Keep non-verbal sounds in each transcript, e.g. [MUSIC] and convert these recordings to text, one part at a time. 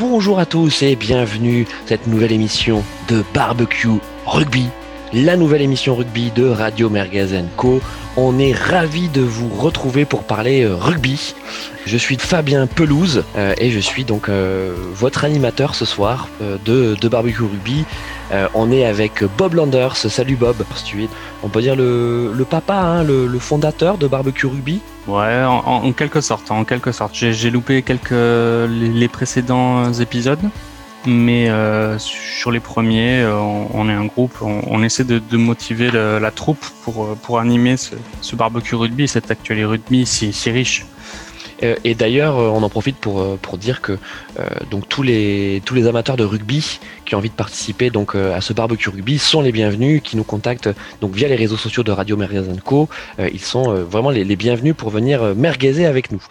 bonjour à tous et bienvenue à cette nouvelle émission de Barbecue Rugby, la nouvelle émission rugby de Radio Mergazen Co. On est ravi de vous retrouver pour parler euh, rugby. Je suis Fabien Pelouse euh, et je suis donc euh, votre animateur ce soir de, Barbecue Rugby. On est avec Bob Landers. Salut Bob. Tu on peut dire le, papa, hein, le, fondateur de Barbecue Rugby. Ouais, en, quelque sorte, en quelque sorte. J'ai loupé quelques les précédents épisodes, mais euh, sur les premiers, euh, on, est un groupe, on, essaie de, motiver la troupe pour euh, pour animer ce, barbecue rugby, cet actuel rugby si, riche. Et d'ailleurs, on en profite pour, pour dire que donc tous les, tous les amateurs de rugby qui ont envie de participer donc à ce barbecue rugby sont les bienvenus, qui nous contactent donc via les réseaux sociaux de Radio Merguez Co. Ils sont vraiment les, bienvenus pour venir merguezer avec nous.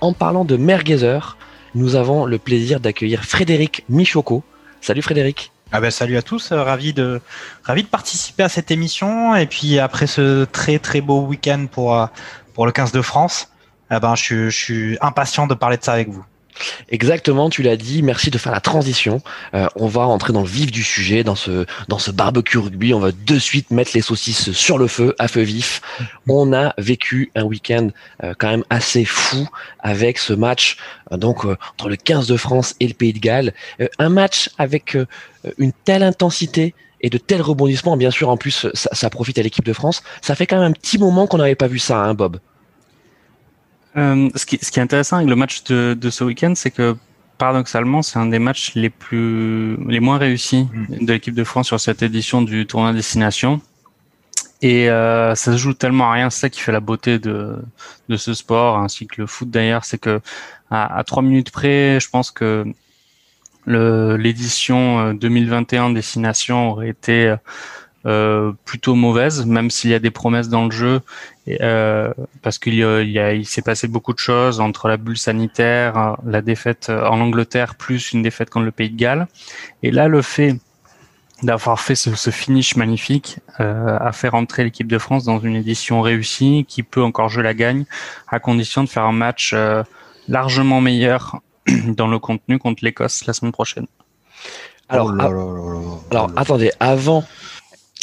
En parlant de merguezer, nous avons le plaisir d'accueillir Frédéric Michoco. Salut Frédéric. Ah ben salut à tous, euh, ravi de ravi de participer à cette émission et puis après ce très très beau week-end pour euh, pour le 15 de France, eh ben je, je suis impatient de parler de ça avec vous. Exactement, tu l'as dit. Merci de faire la transition. Euh, on va entrer dans le vif du sujet, dans ce dans ce barbecue rugby. On va de suite mettre les saucisses sur le feu, à feu vif. On a vécu un week-end euh, quand même assez fou avec ce match euh, donc entre le 15 de France et le Pays de Galles. Un match avec une telle intensité et de tels rebondissements. Bien sûr, en plus, ça, ça profite à l'équipe de France. Ça fait quand même un petit moment qu'on n'avait pas vu ça, hein, Bob? Euh, ce, qui, ce qui est intéressant avec le match de, de ce week-end, c'est que paradoxalement, c'est un des matchs les plus les moins réussis de l'équipe de France sur cette édition du tournoi destination. Et euh, ça se joue tellement à rien, c'est ça qui fait la beauté de, de ce sport, ainsi que le foot d'ailleurs, c'est que à, à trois minutes près, je pense que l'édition euh, 2021 destination aurait été euh, plutôt mauvaise, même s'il y a des promesses dans le jeu, et, euh, parce qu'il y a, il, y a- il s'est passé beaucoup de choses entre la bulle sanitaire, la défaite en Angleterre, plus une défaite contre le Pays de Galles. Et là, le fait d'avoir fait ce, ce finish magnifique euh, a fait rentrer l'équipe de France dans une édition réussie qui peut encore jouer la gagne à condition de faire un match euh, largement meilleur [CLEARS THROAT] dans le contenu contre l'Écosse la semaine prochaine. Alors, Oh là là là là là Alors là. attendez, avant,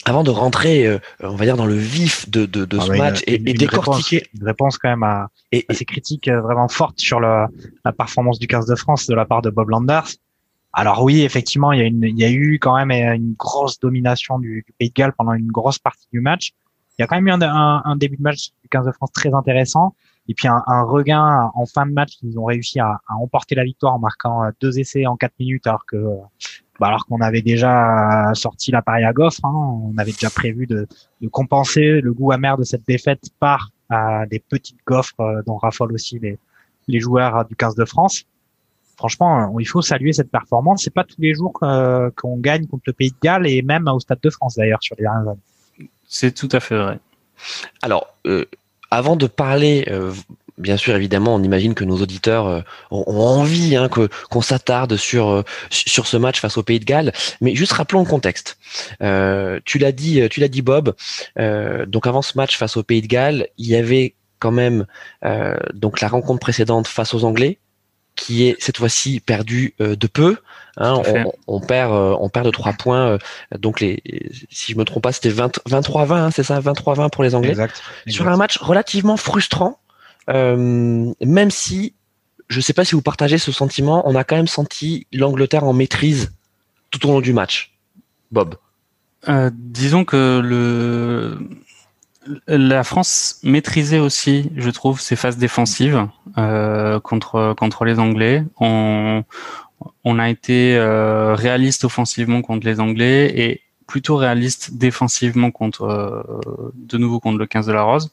avant de rentrer, euh, on va dire dans le vif de, de, de Ah ce ouais, match une- et, et une décortiquer réponse, une réponse quand même à, et, assez critique euh, vraiment forte sur le, la performance du 15 de France de la part de Bob Landers. Alors oui, effectivement, il y a, une, il y a eu quand même euh, une grosse domination du, du Pays de Galles pendant une grosse partie du match. Il y a quand même eu un, un- un début de match du 15 de France très intéressant. Et puis un, un regain en fin de match, ils ont réussi à, à emporter la victoire en marquant euh, deux essais en quatre minutes, alors que bah, alors qu'on avait déjà sorti l'appareil à gaufre. hein. on avait déjà prévu de, de compenser le goût amer de cette défaite par euh, des petites gaufres euh, dont raffolent aussi les, les joueurs euh, du 15 de France. Franchement, euh, il faut saluer cette performance. C'est pas tous les jours euh, qu'on gagne contre le Pays de Galles et même au Stade de France d'ailleurs sur les dernières années. C'est tout à fait vrai. alors euh, avant de parler, euh, bien sûr évidemment, on imagine que nos auditeurs euh, ont, envie hein, que qu'on s'attarde sur euh, sur ce match face au Pays de Galles, mais juste rappelons le contexte. Euh, tu l'as dit, tu l'as dit Bob. euh, donc avant ce match face au Pays de Galles, il y avait quand même euh, donc la rencontre précédente face aux Anglais qui est cette fois-ci perdue euh, de peu. Hein, on, on perd, euh, on perd de trois points. euh, donc les, si je me trompe pas, c'était 20 23-20, hein, c'est ça, 23-20 pour les Anglais. Exact. Sur un match relativement frustrant, euh, même si je sais pas si vous partagez ce sentiment, on a quand même senti l'Angleterre en maîtrise tout au long du match. Bob. Euh, disons que le la France maîtrisait aussi, je trouve, ses phases défensives euh, contre contre les Anglais. On on a été euh, réaliste offensivement contre les Anglais et plutôt réaliste défensivement contre euh, de nouveau contre le 15 de la Rose.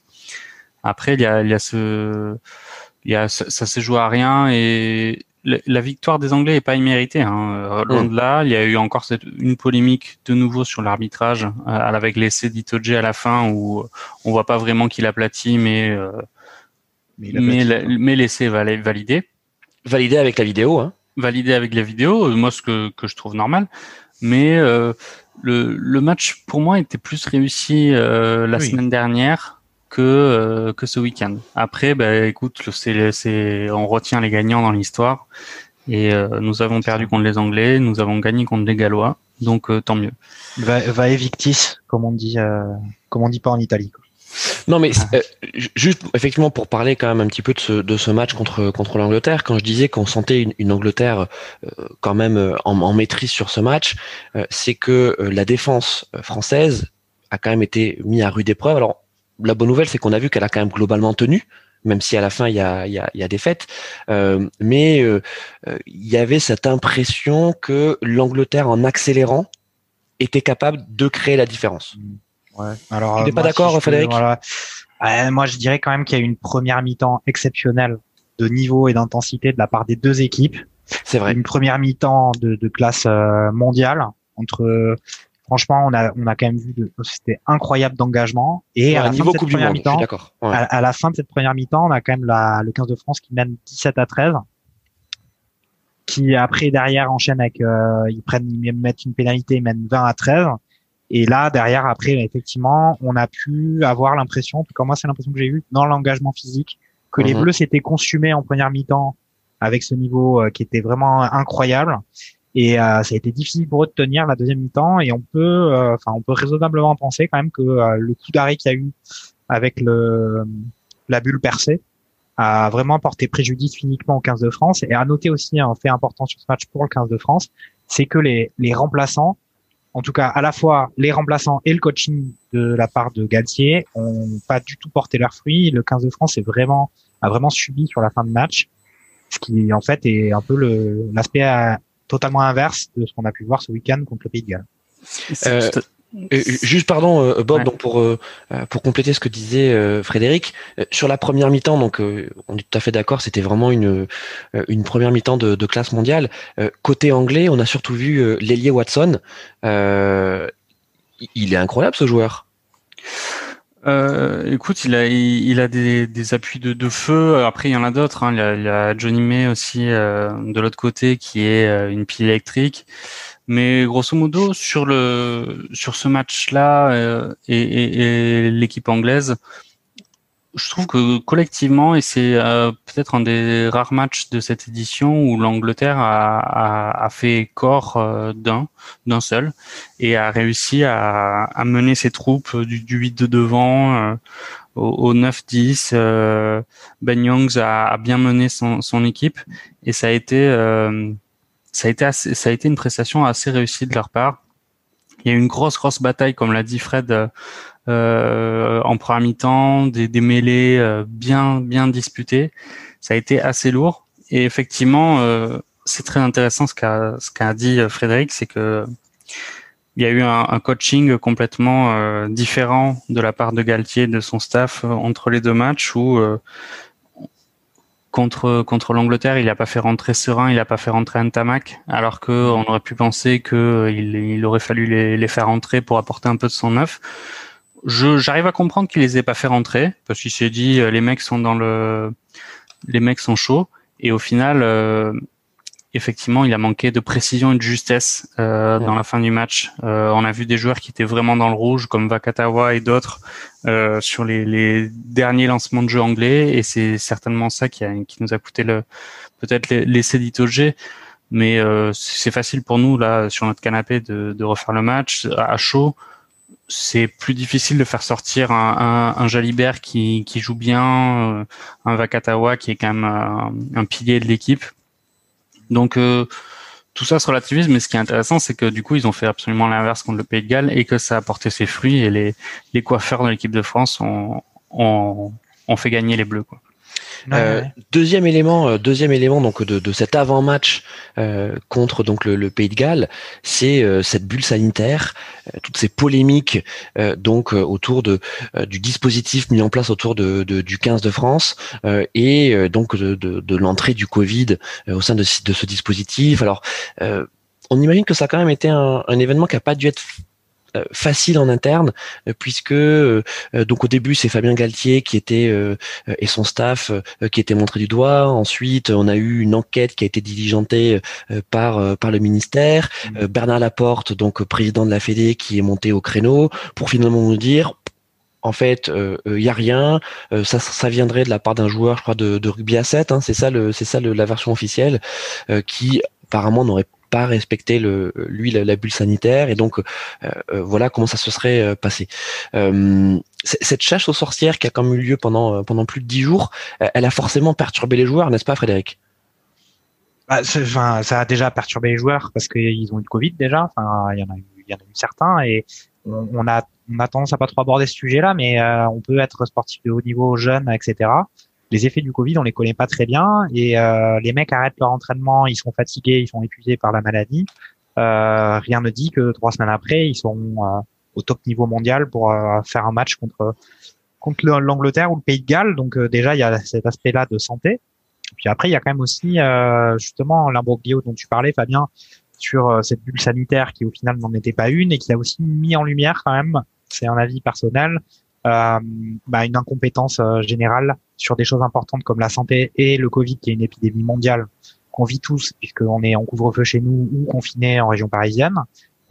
Après, il y a il y a ce il y a ça, ça s'est joué à rien et la, la victoire des Anglais est pas imméritée. Hein. Euh, Loin de là, il y a eu encore cette, une polémique de nouveau sur l'arbitrage euh, avec l'essai d'Itoje à la fin où on voit pas vraiment qu'il aplatit, mais euh, Mais mais, l'essai vali- validé, Validé avec la vidéo. Hein. validé avec la vidéo. euh, Moi, ce que que je trouve normal, mais euh, le le match pour moi était plus réussi euh, la Oui. semaine dernière que euh, que ce week-end. Après, bah, écoute, c'est on retient les gagnants dans l'histoire Et nous avons perdu contre les Anglais, nous avons gagné contre les Gallois, donc tant mieux. Va, va evictis, comme on dit, comme on dit pas en Italie. Quoi. Non, mais ah. euh, juste effectivement pour parler quand même un petit peu de ce, de ce match contre contre l'Angleterre, quand je disais qu'on sentait une, une Angleterre euh, quand même euh, en, en, maîtrise sur ce match, c'est que la défense française a quand même été mise à rude épreuve. Alors la bonne nouvelle, c'est qu'on a vu qu'elle a quand même globalement tenu, même si à la fin il y a, y a, y a des fêtes. mais il y avait cette impression que l'Angleterre, en accélérant, était capable de créer la différence. Mmh. Ouais. Alors, tu n'es pas d'accord, Frédéric? Moi, je dirais quand même qu'il y a eu une première mi-temps exceptionnelle de niveau et d'intensité de la part des deux équipes. C'est vrai. Une première mi-temps de, de, classe euh, mondiale. Entre, franchement, on a, on a quand même vu, de, c'était incroyable d'engagement. Et à, la niveau. À, à, fin de cette première mi-temps, on a quand même la, le 15 de France qui mène 17 à 13 qui après derrière enchaîne avec euh, ils prennent ils mettent une pénalité ils mènent 20 à 13 et là, derrière, après, effectivement, on a pu avoir l'impression, en tout cas moi, c'est l'impression que j'ai eu dans l'engagement physique, que les mhm. Bleus s'étaient consumés en première mi-temps avec ce niveau euh, qui était vraiment incroyable. Et euh, ça a été difficile pour eux de tenir la deuxième mi-temps. Et on peut, euh, enfin, on peut raisonnablement penser quand même que le coup d'arrêt qu'il y a eu avec le la bulle percée a vraiment porté préjudice uniquement au 15 de France. Et à noter aussi un fait important sur ce match pour le 15 de France, c'est que les, les remplaçants en tout cas à la fois les remplaçants et le coaching de la part de Galtier ont pas du tout porté leurs fruits. Le 15 de France est vraiment a vraiment subi sur la fin de match, ce qui en fait est un peu l'aspect euh, totalement inverse de ce qu'on a pu voir ce week-end contre le Pays de Galles. Euh, juste pardon euh, Bob donc pour euh, pour compléter ce que disait euh, Frédéric sur la première mi-temps donc on est tout à fait d'accord c'était vraiment une une première mi-temps de, de, classe mondiale. Côté anglais on a surtout vu l'ailier Watson. Il est incroyable ce joueur euh, écoute, il a, il, a des, des appuis de, de, feu. Après, il y en a d'autres. Hein. Il, il, y a Johnny May aussi euh, de l'autre côté qui est une pile électrique. Mais grosso modo, sur le sur ce match-là euh, et, et, et l'équipe anglaise, je trouve que collectivement, et c'est euh, peut-être un des rares matchs de cette édition où l'Angleterre a, a, a, fait corps euh, d'un d'un seul et a réussi à, à mener ses troupes du, du 8 de devant au, au 9-10. ben Youngs a, a, bien mené son, son équipe et ça a été ça a été ça a été une prestation assez réussie de leur part. Il y a eu une grosse grosse bataille, comme l'a dit Fred, euh, en première mi-temps, des, des mêlées euh, bien bien disputées. Ça a été assez lourd et effectivement, euh, c'est très intéressant ce qu'a ce qu'a dit Frédéric, c'est que il y a eu un, un coaching complètement euh, différent de la part de Galtier de son staff entre les deux matchs où contre contre l'Angleterre, il n'a pas fait rentrer Serein, il n'a pas fait rentrer Antamac, alors que on aurait pu penser que il, il aurait fallu les, les, faire rentrer pour apporter un peu de son neuf. Je j'arrive à comprendre qu'il les ait pas fait rentrer parce qu'il s'est dit euh, les mecs sont dans le les mecs sont chauds et au final euh, effectivement, il a manqué de précision et de justesse euh, dans la fin du match. Euh, on a vu des joueurs qui étaient vraiment dans le rouge, comme Vakatawa et d'autres, euh, sur les, les, derniers lancements de jeu anglais, et c'est certainement ça qui, a, qui nous a coûté le peut-être l'essai d'Itoge. Mais euh, c'est facile pour nous là sur notre canapé de, de refaire le match à chaud. C'est plus difficile de faire sortir un, un, un Jalibert qui, qui joue bien, euh, un Vakatawa qui est quand même un, un pilier de l'équipe donc euh, tout ça se relativise, mais ce qui est intéressant, c'est que du coup, ils ont fait absolument l'inverse contre le Pays de Galles et que ça a porté ses fruits et les, les coiffeurs de l'équipe de France ont, ont, ont fait gagner les Bleus. Quoi. Euh, deuxième élément, euh, deuxième élément donc de, de cet avant-match euh, contre donc le, le, Pays de Galles, c'est euh, cette bulle sanitaire, toutes ces polémiques donc autour de du dispositif mis en place autour de, de du 15 de France et donc de, de l'entrée du Covid au sein de, de ce dispositif. Alors on imagine que ça a quand même été un, un événement qui a pas dû être facile en interne euh, puisque euh, donc au début c'est Fabien Galtier qui était et son staff qui était montré du doigt. Ensuite on a eu une enquête qui a été diligentée par par le ministère. Mmh. Bernard Laporte donc président de la Fédé qui est monté au créneau pour finalement nous dire en fait, il euh, y a rien. ça, ça viendrait de la part d'un joueur, je crois, de, de rugby à 7. Hein, c'est ça, le, c'est ça le, la version officielle, qui apparemment n'aurait pas respecté le, lui la, bulle sanitaire et donc voilà comment ça se serait passé. cette chasse aux sorcières qui a quand même eu lieu pendant pendant plus de dix jours, elle a forcément perturbé les joueurs, n'est-ce pas, Frédéric? Bah, ça a déjà perturbé les joueurs parce qu'ils ont eu le Covid déjà. Enfin, il y en a eu, certains et on, a on a tendance à pas trop aborder ce sujet-là, mais euh, on peut être sportif de haut niveau, jeune, etc. Les effets du Covid, on les connaît pas très bien et euh, les mecs arrêtent leur entraînement, ils sont fatigués, ils sont épuisés par la maladie. Euh, rien ne dit que trois semaines après, ils sont euh, au top niveau mondial pour euh, faire un match contre contre l'Angleterre ou le Pays de Galles. Donc déjà, il y a cet aspect-là de santé. Puis après, il y a quand même aussi euh, justement l'imbroglio dont tu parlais, Fabien, sur euh, cette bulle sanitaire qui au final n'en était pas une et qui a aussi mis en lumière quand même, c'est un avis personnel, euh, bah, une incompétence euh, générale sur des choses importantes comme la santé et le Covid qui est une épidémie mondiale qu'on vit tous puisqu'on est en couvre-feu chez nous ou confiné en région parisienne.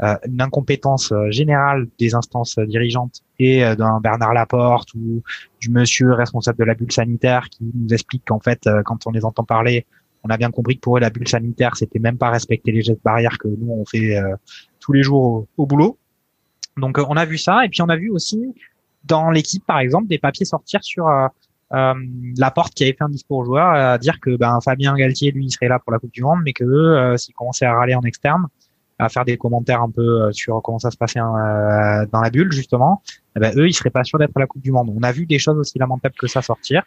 Euh, une incompétence euh, générale des instances dirigeantes et euh, d'un Bernard Laporte ou du monsieur responsable de la bulle sanitaire qui nous explique qu'en fait, quand on les entend parler, on a bien compris que pour eux, la bulle sanitaire, c'était même pas respecter les gestes barrières que nous, on fait tous les jours au, boulot. Donc, on a vu ça. Et puis, on a vu aussi dans l'équipe, par exemple, des papiers sortir sur euh, la porte qui avait fait un discours aux joueurs à dire que ben, Fabien Galtier, lui, il serait là pour la Coupe du Monde, mais que eux, s'ils commençaient à râler en externe, à faire des commentaires un peu euh, sur comment ça se passait euh, dans la bulle justement, eh ben, eux ils seraient pas sûrs d'être à la Coupe du Monde. On a vu des choses aussi lamentables que ça sortir.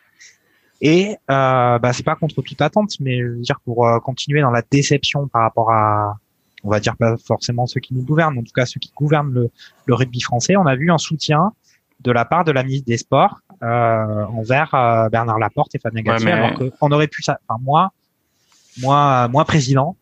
Et euh, bah, c'est pas contre toute attente, mais je veux dire pour euh, continuer dans la déception par rapport à, on va dire pas forcément ceux qui nous gouvernent, en tout cas ceux qui gouvernent le, le rugby français, on a vu un soutien de la part de la ministre des Sports euh, envers Bernard Laporte et Fabien Galtier, alors qu'on aurait pu ça. Enfin moi, moi, moi président,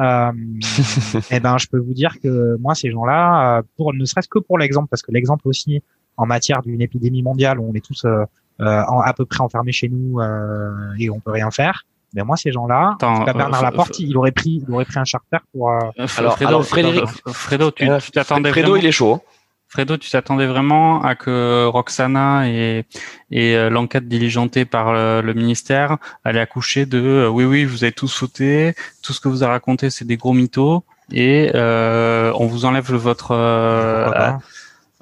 euh, [LAUGHS] eh ben, je peux vous dire que moi, ces gens-là, euh, pour ne serait-ce que pour l'exemple, parce que l'exemple aussi en matière d'une épidémie mondiale où on est tous euh, euh à peu près enfermés chez nous euh, et on peut rien faire. Mais moi, ces gens-là, Bernard Laporte, il aurait pris, il aurait pris un charter pour. alors, alors, Frédéric, Fredo, tu t'attendais Fredo, il est chaud. Hein. Fredo, tu t'attendais vraiment à que Roxana et, et euh, l'enquête diligentée par le, ministère allait accoucher de euh, oui oui vous avez tous sauté, tout ce que vous avez raconté c'est des gros mythos et euh, on vous enlève votre euh,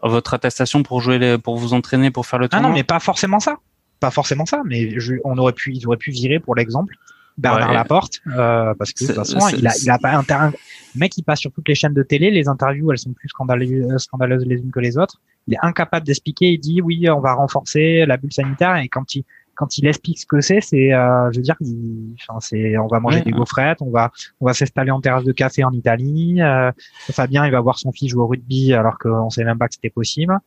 votre attestation pour jouer les, pour vous entraîner pour faire le tournoi. Ah non mais pas forcément ça, pas forcément ça, mais on aurait pu ils auraient pu virer pour l'exemple Bernard Laporte, euh, parce que de toute façon, il a, il a pas un mec, il passe sur toutes les chaînes de télé, les interviews, elles sont plus scandaleuses, scandaleuses les unes que les autres. Il est incapable d'expliquer. Il dit oui, on va renforcer la bulle sanitaire, et quand il quand il explique ce que c'est, c'est, euh, je veux dire, enfin, c'est, on va manger des gaufrettes, on va, on va s'installer en terrasse de café en Italie. Euh, Fabien, il va voir son fils jouer au rugby alors qu'on sait même pas que c'était possible.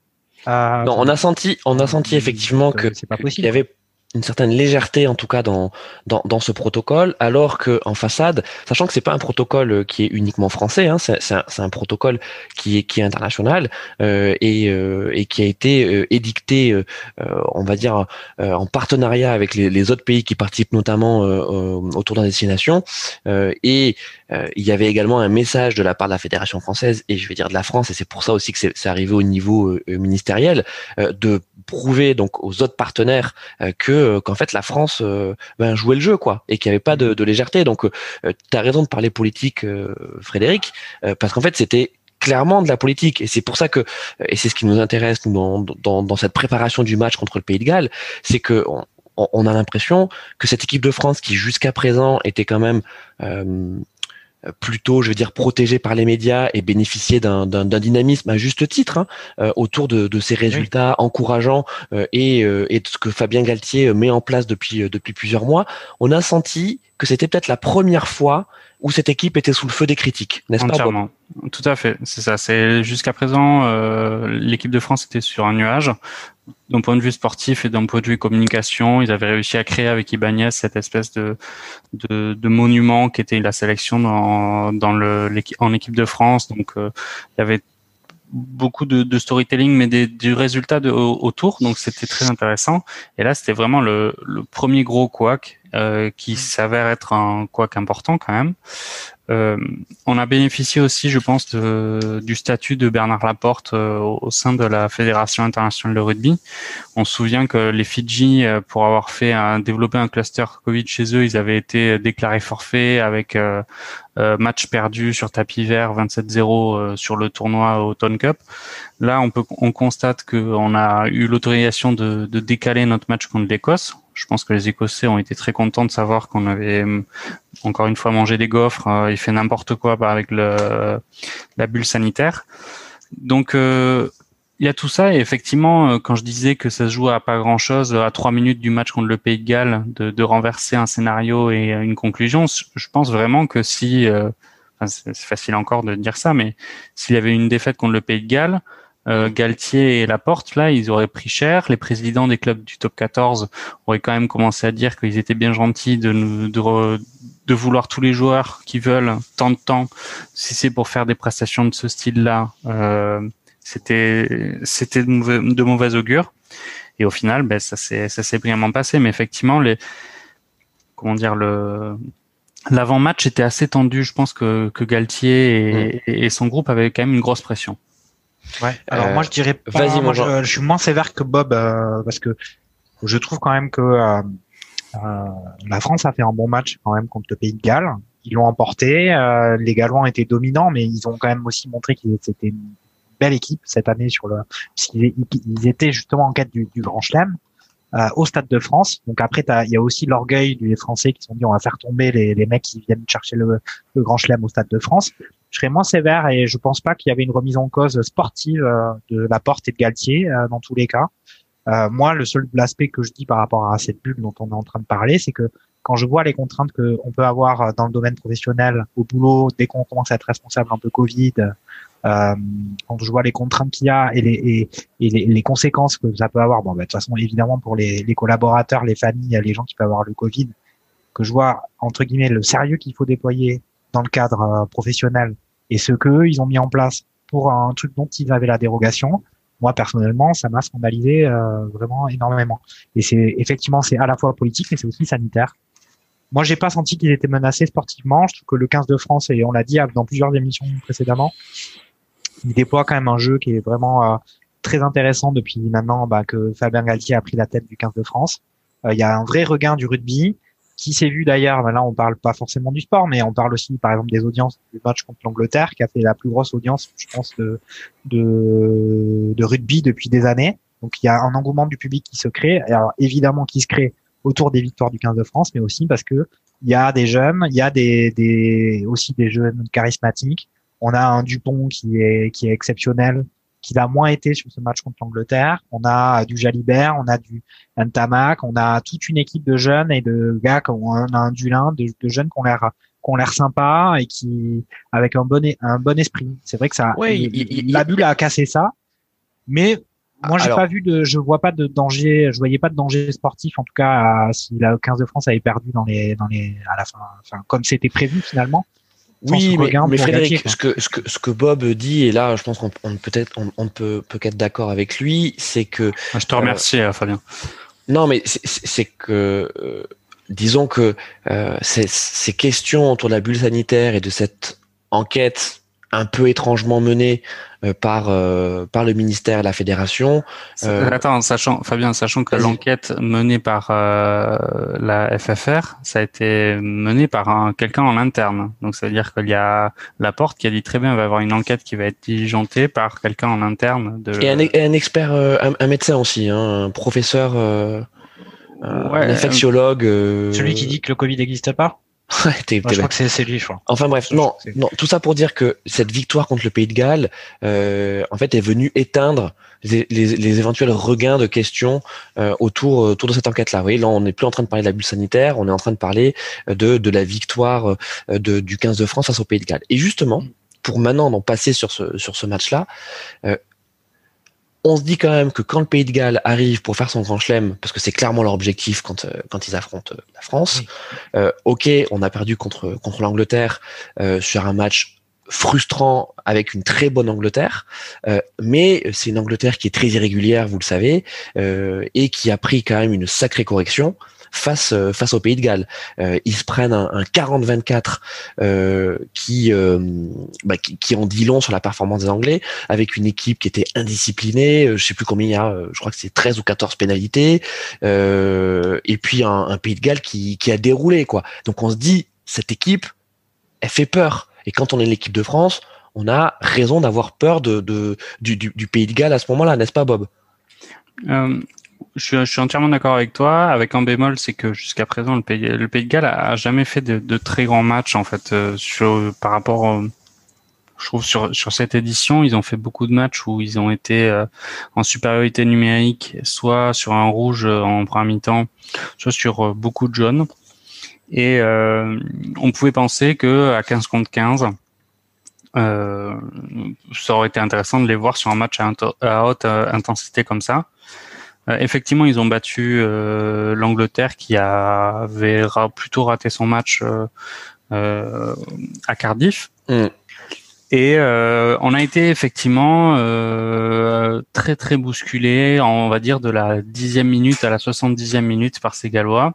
Euh, non, on a senti, on a senti effectivement que c'est pas possible. Il y avait une certaine légèreté en tout cas dans dans, dans ce protocole, alors que en façade, sachant que c'est pas un protocole euh, qui est uniquement français, hein, c'est un, un, protocole qui est qui est international euh, et, euh, et qui a été euh, édicté, euh, on va dire en partenariat avec les, les, autres pays qui participent notamment au tour destination et il y avait également un message de la part de la fédération française et je vais dire de la France et c'est pour ça aussi que c'est arrivé au niveau ministériel de prouver donc aux autres partenaires que euh, qu'en fait la France euh, ben, jouait le jeu quoi et qu'il n'y avait pas de, légèreté. Donc euh, tu as raison de parler politique, Frédéric, parce qu'en fait c'était clairement de la politique et c'est pour ça que et c'est ce qui nous intéresse nous, dans, dans, cette préparation du match contre le Pays de Galles, c'est que on, a l'impression que cette équipe de France qui jusqu'à présent était quand même plutôt, je veux dire, protégé par les médias et bénéficier d'un dynamisme à juste titre hein, euh, autour de, de, ces résultats encourageants euh, et, euh, et de ce que Fabien Galtier met en place depuis depuis plusieurs mois, on a senti que c'était peut-être la première fois où cette équipe était sous le feu des critiques, n'est-ce pas Tout à fait, c'est ça. C'est jusqu'à présent, euh, l'équipe de France était sur un nuage. D'un point de vue sportif et d'un point de vue communication, ils avaient réussi à créer avec Ibanez cette espèce de, de, de monument qui était la sélection dans, dans le, en équipe de France. Donc, euh, il y avait beaucoup de, de, storytelling, mais des, du résultat de, autour. Donc c'était très intéressant. Et là, c'était vraiment le, le, premier gros couac qui mm. s'avère être un couac important quand même. Euh, on a bénéficié aussi, je pense, du statut de Bernard Laporte euh, au sein de la Fédération internationale de rugby. On se souvient que les Fidji, euh, pour avoir fait un, développer un cluster Covid chez eux, ils avaient été déclarés forfaits avec match perdu sur tapis vert, 27-0 sur le tournoi Autumn Cup. Là, on peut, on constate qu'on a eu l'autorisation de, de décaler notre match contre l'Écosse je pense que les Écossais ont été très contents de savoir qu'on avait encore une fois mangé des gaufres euh, et fait n'importe quoi avec le, la bulle sanitaire. Donc euh, il y a tout ça et effectivement, quand je disais que ça se joue à pas grand chose, à trois minutes du match contre le Pays de Galles, de, de renverser un scénario et une conclusion, je pense vraiment que si, c'est facile encore de dire ça, mais s'il y avait une défaite contre le Pays de Galles, euh, Galtier et Laporte, là, ils auraient pris cher. Les présidents des clubs du top 14 auraient quand même commencé à dire qu'ils étaient bien gentils de, nous, de, de, vouloir tous les joueurs qui veulent tant de temps, si c'est pour faire des prestations de ce style-là. Euh, c'était c'était de mauvais, de mauvais augure. Et au final, ben, ça s'est ça s'est brillamment passé. Mais effectivement, les comment dire le l'avant-match était assez tendu. Je pense que, que Galtier et, mm. et son groupe avaient quand même une grosse pression. Ouais. Alors moi je dirais pas. Moi, je, suis moins sévère que Bob euh, parce que je trouve quand même que euh, euh, la France a fait un bon match quand même contre le Pays de Galles. Ils l'ont emporté. les Gallois étaient dominants, mais ils ont quand même aussi montré qu'ils étaient une belle équipe cette année sur le. Ils étaient justement en quête du, du Grand Chelem. Euh, au Stade de France. Donc après, il y a aussi l'orgueil des Français qui se sont dit on va faire tomber les, les mecs qui viennent chercher le, le, Grand Chelem au Stade de France. Je serais moins sévère et je pense pas qu'il y avait une remise en cause sportive euh, de la porte et de Galtier euh, dans tous les cas. moi, le seul aspect que je dis par rapport à cette bulle dont on est en train de parler, c'est que quand je vois les contraintes qu'on peut avoir dans le domaine professionnel, au boulot, dès qu'on commence à être responsable un peu Covid, euh, quand je vois les contraintes qu'il y a et les, et, les, les, conséquences que ça peut avoir, bon, bah, de toute façon, évidemment, pour les, les collaborateurs, les familles, les gens qui peuvent avoir le Covid, que je vois, entre guillemets, le sérieux qu'il faut déployer dans le cadre euh, professionnel et ce qu'eux, ils ont mis en place pour un truc dont ils avaient la dérogation, moi personnellement, ça m'a scandalisé euh, vraiment énormément. Et c'est effectivement, c'est à la fois politique, mais c'est aussi sanitaire. Moi, j'ai pas senti qu'ils étaient menacés sportivement. Je trouve que le 15 de France, et on l'a dit dans plusieurs émissions précédemment, il déploie quand même un jeu qui est vraiment euh, très intéressant depuis maintenant bah, que Fabien Galtier a pris la tête du 15 de France. Euh, il y a un vrai regain du rugby qui s'est vu d'ailleurs. Bah, là, on parle pas forcément du sport, mais on parle aussi, par exemple, des audiences du match contre l'Angleterre, qui a fait la plus grosse audience, je pense, de, de, de rugby depuis des années. Donc, il y a un engouement du public qui se crée. Évidemment, qui se crée autour des victoires du 15 de France, mais aussi parce que il y a des jeunes, il y a des, des aussi des jeunes charismatiques, on a un Dupont qui est, qui est exceptionnel, qui a moins été sur ce match contre l'Angleterre. On a du Jalibert, on a du Ntamak, on a toute une équipe de jeunes et de gars, on a un Dulin, de, de jeunes qui ont l'air qu'on l'air sympa et qui avec un bon un bon esprit. C'est vrai que ça la bulle a cassé ça, mais moi j'ai pas vu de je vois pas de danger, je voyais pas de danger sportif en tout cas si la 15 de France avait perdu dans les dans les à la fin enfin comme c'était prévu finalement. Oui, mais, Frédéric, ce que, ce, que, ce que Bob dit, et là, je pense qu'on peut-être on, on, peut peut être d'accord avec lui, c'est que. Ah, je te remercie, euh, Fabien. Non, mais c'est que, euh, disons que euh, ces questions autour de la bulle sanitaire et de cette enquête un peu étrangement menée euh, par euh, par le ministère et la fédération. Euh, attends, sachant Fabien, sachant que l'enquête menée par la FFR, ça a été menée par un, quelqu'un en interne. Donc ça veut dire qu'il y a la porte qui a dit très bien, il va y avoir une enquête qui va être diligentée par quelqu'un en interne. De... Et, un, expert, un, médecin aussi, hein, un professeur, ouais, un infectiologue. Celui qui dit que le Covid n'existe pas? [LAUGHS] je crois que c'est lui, je crois. Enfin bref, non, non, tout ça pour dire que cette victoire contre le Pays de Galles, euh, en fait, est venue éteindre les, les, éventuels regains de questions euh, autour, autour de cette enquête-là. Vous voyez, là, on n'est plus en train de parler de la bulle sanitaire, on est en train de parler de, de la victoire euh, de, du 15 de France face au Pays de Galles. Et justement, pour maintenant en passer sur ce, sur ce match-là, euh, on se dit quand même que quand le Pays de Galles arrive pour faire son grand chelem, parce que c'est clairement leur objectif quand, euh, quand ils affrontent euh, la France, euh, ok, on a perdu contre, contre l'Angleterre sur un match frustrant avec une très bonne Angleterre, mais c'est une Angleterre qui est très irrégulière, vous le savez, et qui a pris quand même une sacrée correction face face au Pays de Galles. ils se prennent un, un 40-24 qui, bah, qui, qui dit long sur la performance des Anglais, avec une équipe qui était indisciplinée. je sais plus combien il y a, je crois que c'est 13 ou 14 pénalités. et puis un, un Pays de Galles qui, qui a déroulé quoi. Donc on se dit cette équipe, elle fait peur. Et quand on est l'équipe de France, on a raison d'avoir peur de, du, Pays de Galles à ce moment-là, n'est-ce pas, Bob? Euh, je, suis entièrement d'accord avec toi. Avec un bémol, c'est que jusqu'à présent, le Pays, de Galles a, jamais fait de, très grands matchs en fait euh, par rapport. je trouve sur cette édition, ils ont fait beaucoup de matchs où ils ont été euh, en supériorité numérique, soit sur un rouge en première mi-temps, soit sur beaucoup de jaunes. Et on pouvait penser que à 15 contre 15, euh, ça aurait été intéressant de les voir sur un match à, haute euh, intensité comme ça. Euh, effectivement, ils ont battu l'Angleterre qui avait plutôt raté son match à Cardiff. Mm. Et on a été effectivement très très bousculé, on va dire de la dixième minute à la soixante-dixième minute par ces Gallois.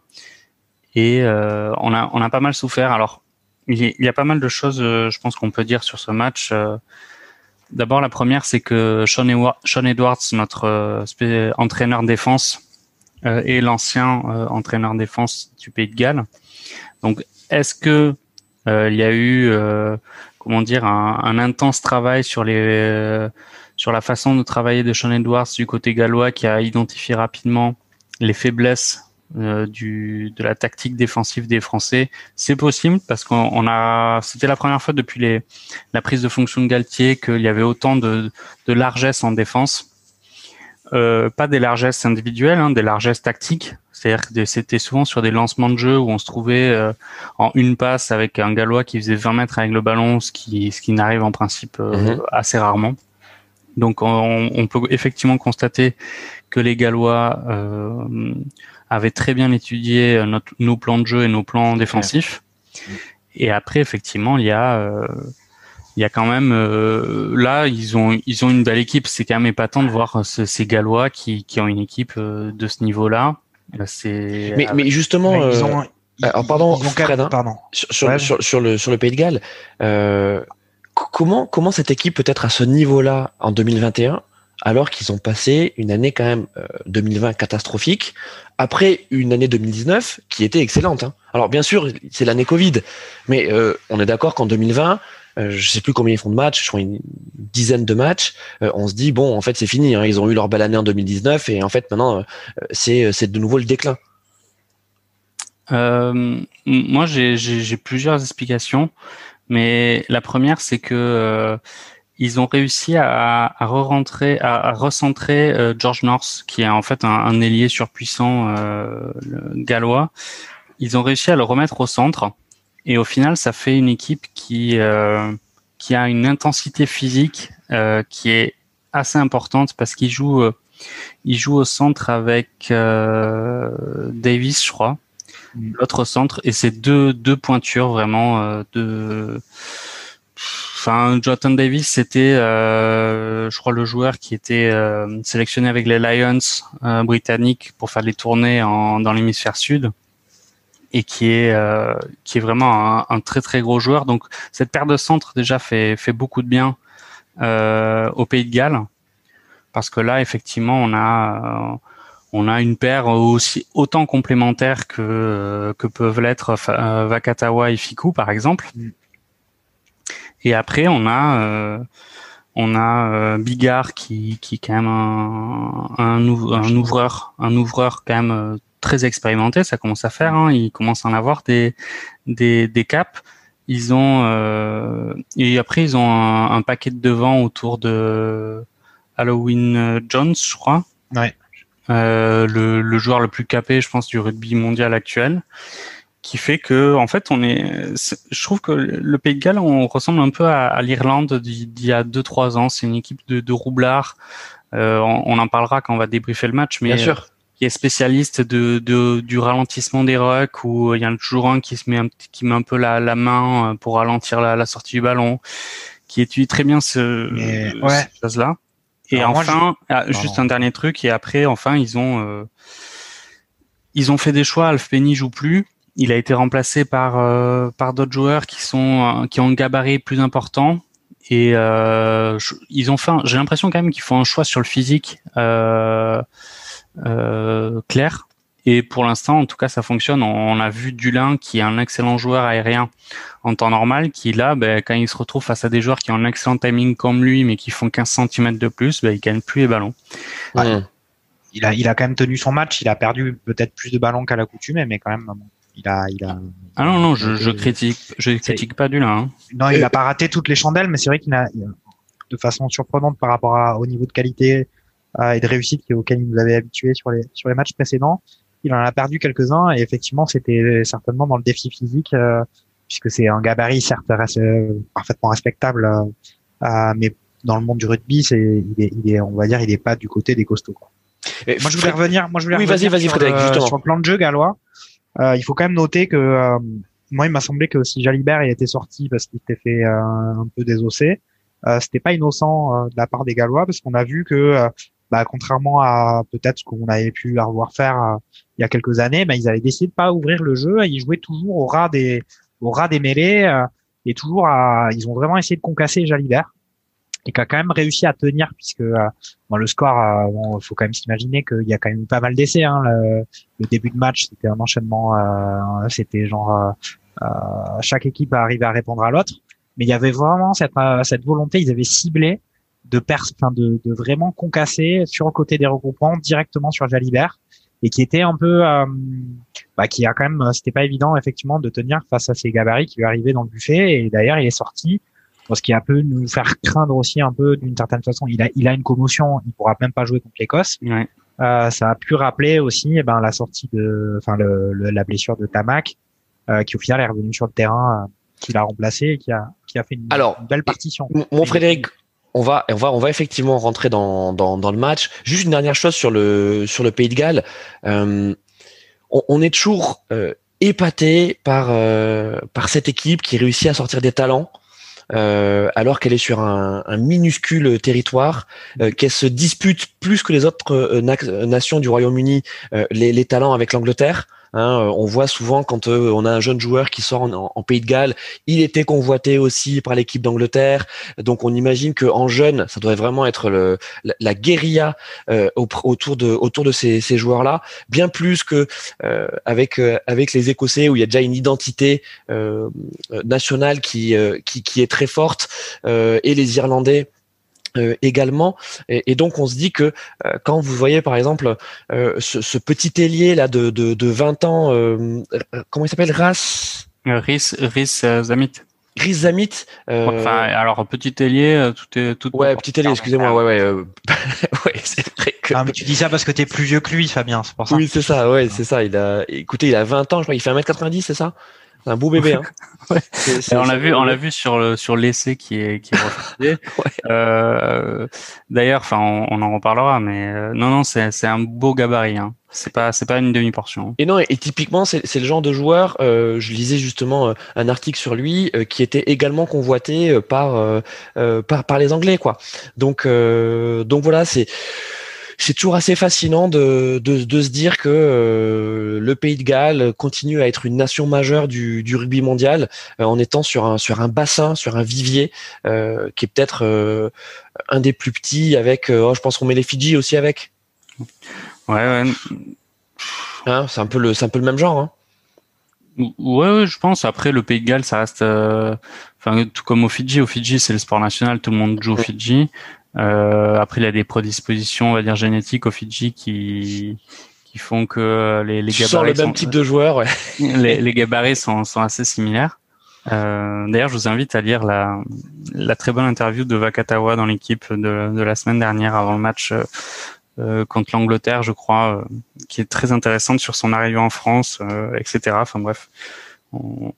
Et on a on a pas mal souffert. Alors il y a pas mal de choses, euh, je pense qu'on peut dire sur ce match. Euh. D'abord, la première, c'est que Sean, Edwards, notre euh, entraîneur défense, est l'ancien entraîneur défense du Pays de Galles. Donc, est-ce que il y a eu, comment dire, un, un, intense travail sur les, sur la façon de travailler de Sean Edwards du côté gallois, qui a identifié rapidement les faiblesses euh, du, de la tactique défensive des Français. C'est possible parce qu'on a, c'était la première fois depuis les, la prise de fonction de Galtier qu'il y avait autant de, de largesse en défense. Euh, pas des largesses individuelles, hein, des largesses tactiques. C'est-à-dire que c'était souvent sur des lancements de jeu où on se trouvait euh, en une passe avec un Gallois qui faisait 20 mètres avec le ballon, ce qui, ce qui n'arrive en principe mhm. assez rarement. Donc on, on, peut effectivement constater que les Gallois euh, avait très bien étudié euh, notre, nos plans de jeu et nos plans défensifs. Et après, effectivement, il y a, euh, il y a quand même euh, là, ils ont, ils ont une belle équipe. C'est quand même épatant de voir ces Gallois qui, qui ont une équipe de ce niveau-là. C'est. Mais, mais justement, ils ont, alors, pardon, Fred, hein, pardon. Sur, sur, sur, le sur le Pays de Galles, euh, comment comment cette équipe peut être à ce niveau-là en 2021 alors qu'ils ont passé une année quand même 2020 catastrophique, après une année 2019 qui était excellente. Hein. Alors bien sûr, c'est l'année Covid, mais euh, on est d'accord qu'en 2020, euh, je sais plus combien ils font de matchs, je crois une dizaine de matchs, euh, on se dit bon, en fait c'est fini, hein. ils ont eu leur belle année en 2019 et en fait maintenant c'est de nouveau le déclin. moi j'ai plusieurs explications, mais la première c'est que ils ont réussi à, à re-rentrer, à, recentrer euh, George North, qui est en fait un, un ailier surpuissant euh, gallois. Ils ont réussi à le remettre au centre, et au final, ça fait une équipe qui euh, qui a une intensité physique euh, qui est assez importante parce qu'il joue il joue au centre avec Davis, je crois, mm. l'autre centre, et c'est deux deux pointures vraiment de Jonathan Davis, c'était, euh, je crois, le joueur qui était euh, sélectionné avec les Lions euh, britanniques pour faire les tournées dans l'hémisphère sud et qui est qui est vraiment un, très très gros joueur. Donc cette paire de centres déjà fait fait beaucoup de bien au Pays de Galles parce que là effectivement on a on a une paire aussi autant complémentaire que que peuvent l'être Vakatawa et Fiku par exemple. Mm. Et après, on a euh, on a euh, Bigard qui qui est quand même un, un, un ouvreur un ouvreur quand même euh, très expérimenté. Ça commence à faire. Hein, il commence à en avoir des des, des caps. Ils ont euh, et après ils ont un, un, paquet de devant autour de Halloween Jones, je crois. Ouais. Euh, le, le joueur le plus capé, je pense, du rugby mondial actuel qui fait que en fait on est, je trouve que le Pays de Galles on ressemble un peu à, l'Irlande d'il y a deux trois ans c'est une équipe de, de roublards euh, on, en parlera quand on va débriefer le match mais Bien sûr. qui est spécialiste de, de, du ralentissement des rucks où il y en a toujours un qui se met un, qui met un peu la, la main pour ralentir la, la, sortie du ballon qui étudie très bien ce, ouais. chose là et enfin ah, juste un dernier truc et après enfin ils ont euh, ils ont fait des choix. Alf Penny joue plus. Il a été remplacé par par d'autres joueurs qui sont qui ont un gabarit plus important. Et ils ont fait. J'ai l'impression quand même qu'ils font un choix sur le physique clair et pour l'instant, en tout cas, ça fonctionne. On a vu Dulin, qui est un excellent joueur aérien en temps normal, qui là, ben, quand il se retrouve face à des joueurs qui ont un excellent timing comme lui, mais qui font 15 cm de plus, ben, il gagne plus les ballons. Il a, il a quand même tenu son match. Il a perdu peut-être plus de ballons qu'à l'accoutumée, mais quand même, il a, il a. Ah non, non, je, je critique, je critique pas Dulin. Hein. Non, il a pas raté toutes les chandelles, mais c'est vrai qu'il a, de façon surprenante par rapport à, au niveau de qualité euh, et de réussite auquel il nous avait habitués sur les, sur les matchs précédents il en a perdu quelques-uns et effectivement c'était certainement dans le défi physique euh, puisque c'est un gabarit certes euh, parfaitement respectable euh, euh, mais dans le monde du rugby c'est il est, il est on va dire il est pas du côté des costauds quoi. moi je voulais revenir moi je voulais oui, vas-y, vas-y, Frédéric, le, sur le plan de jeu gallois il faut quand même noter que moi il m'a semblé que si Jalibert était sorti parce qu'il était fait un peu désossé euh, c'était pas innocent de la part des Gallois parce qu'on a vu que bah, contrairement à peut-être ce qu'on avait pu leur voir faire euh, il y a quelques années, bah, ils avaient décidé de pas ouvrir le jeu. Ils jouaient toujours au ras des, au ras des mêlées euh, et toujours à, ils ont vraiment essayé de concasser Jalibert et qui a quand même réussi à tenir puisque euh, bon, le score, bon, faut quand même s'imaginer qu'il y a quand même eu pas mal d'essais. Hein, le, le, début de match, c'était un enchaînement, c'était genre chaque équipe arrivait à répondre à l'autre, mais il y avait vraiment cette, cette volonté. Ils avaient ciblé de, enfin de, de, vraiment concasser sur le côté des regroupements directement sur Jalibert et qui était un peu euh, bah, qui a quand même c'était pas évident effectivement de tenir face à ces gabarits qui lui arrivaient dans le buffet et d'ailleurs il est sorti ce qui a pu nous faire craindre aussi un peu d'une certaine façon il a il a une commotion il pourra même pas jouer contre l'Écosse ouais. euh, ça a pu rappeler aussi eh ben la sortie de enfin le, la blessure de Tamac euh, qui au final est revenu sur le terrain euh, qui l'a remplacé et qui a qui a fait une, Alors, une belle partition mon Frédéric on va, on va, on va effectivement rentrer dans, dans, dans, le match. Juste une dernière chose sur le, sur le Pays de Galles. Euh, on, on, est toujours euh, épaté par, euh, par cette équipe qui réussit à sortir des talents. Euh, alors qu'elle est sur un, minuscule territoire, euh, qu'elle se dispute plus que les autres euh, nations du Royaume-Uni les, les, talents avec l'Angleterre. Hein, euh, on voit souvent quand euh, on a un jeune joueur qui sort en, Pays de Galles, il était convoité aussi par l'équipe d'Angleterre. Donc on imagine que en jeune, ça doit vraiment être la, guérilla euh, autour de ces, joueurs-là, bien plus que avec les Écossais où il y a déjà une identité nationale qui est très forte et les Irlandais euh, également. Et, donc on se dit que euh, quand vous voyez par exemple euh, ce, petit ailier là de, de, de 20 ans, comment il s'appelle? Ras? Rhys, Rhys Zamit. Zamit. Enfin, alors petit ailier, tout est tout. Ouais, petit ailier, excusez-moi. Ouais, ouais, [LAUGHS] ouais, c'est vrai que. Ah, mais tu dis ça parce que t'es plus vieux que lui, Fabien, c'est pour ça. Oui, c'est ça. Ouais, c'est ça. Il a, écoutez, il a 20 ans, je crois. Il fait 1m90, c'est ça? Un beau bébé. Hein. [LAUGHS] ouais. on l'a vu, on l'a vu sur le sur l'essai qui est qui est refusé. [LAUGHS] ouais. euh, D'ailleurs, enfin, on, on, en reparlera, mais euh, non, non, c'est c'est un beau gabarit. Hein. C'est pas c'est pas une demi portion. Et non, et, typiquement, c'est c'est le genre de joueur. Euh, je lisais justement euh, un article sur lui euh, qui était également convoité euh, par par par les Anglais, quoi. Donc donc voilà, c'est c'est toujours assez fascinant de, de, de se dire que euh, le Pays de Galles continue à être une nation majeure du, du rugby mondial euh, en étant sur un, sur un bassin, sur un vivier euh, qui est peut-être un des plus petits avec, oh, je pense qu'on met les Fidji aussi avec. Ouais, ouais. Hein, c'est un peu le, c'est un peu le même genre. Hein. Ouais, ouais, je pense. Après, le Pays de Galles, ça reste, enfin, tout comme au Fidji. Au Fidji, c'est le sport national, tout le monde joue au Fidji. Euh, après, il y a des prédispositions, on va dire génétiques au Fidji qui qui font que les, les gabarits le même type de joueur, ouais. [LAUGHS] les, les gabarits sont, sont assez similaires. Euh, D'ailleurs, je vous invite à lire la, la très bonne interview de Vakatawa dans l'équipe de, de la semaine dernière avant le match euh, contre l'Angleterre, je crois, euh, qui est très intéressante sur son arrivée en France, euh, etc. Enfin bref, on,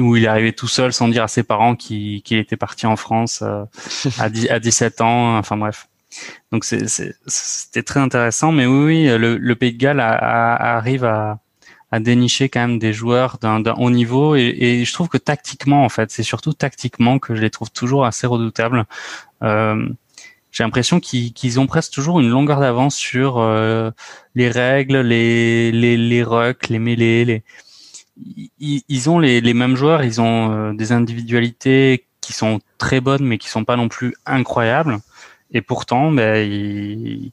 où il est arrivé tout seul sans dire à ses parents qu'il était parti en France euh, [LAUGHS] à, 10, à 17 ans. Enfin bref. Donc c'était très intéressant. Mais oui, le, le Pays de Galles a, a, arrive à, à, dénicher quand même des joueurs d'un haut niveau. Et, et, je trouve que tactiquement, en fait, c'est surtout tactiquement que je les trouve toujours assez redoutables. Euh, j'ai l'impression qu'ils ont presque toujours une longueur d'avance sur euh, les règles, les les les rucks, les mêlées. Les... Ils, ont les, les mêmes joueurs, ils ont euh, des individualités qui sont très bonnes, mais qui sont pas non plus incroyables. Et pourtant, ben, ils,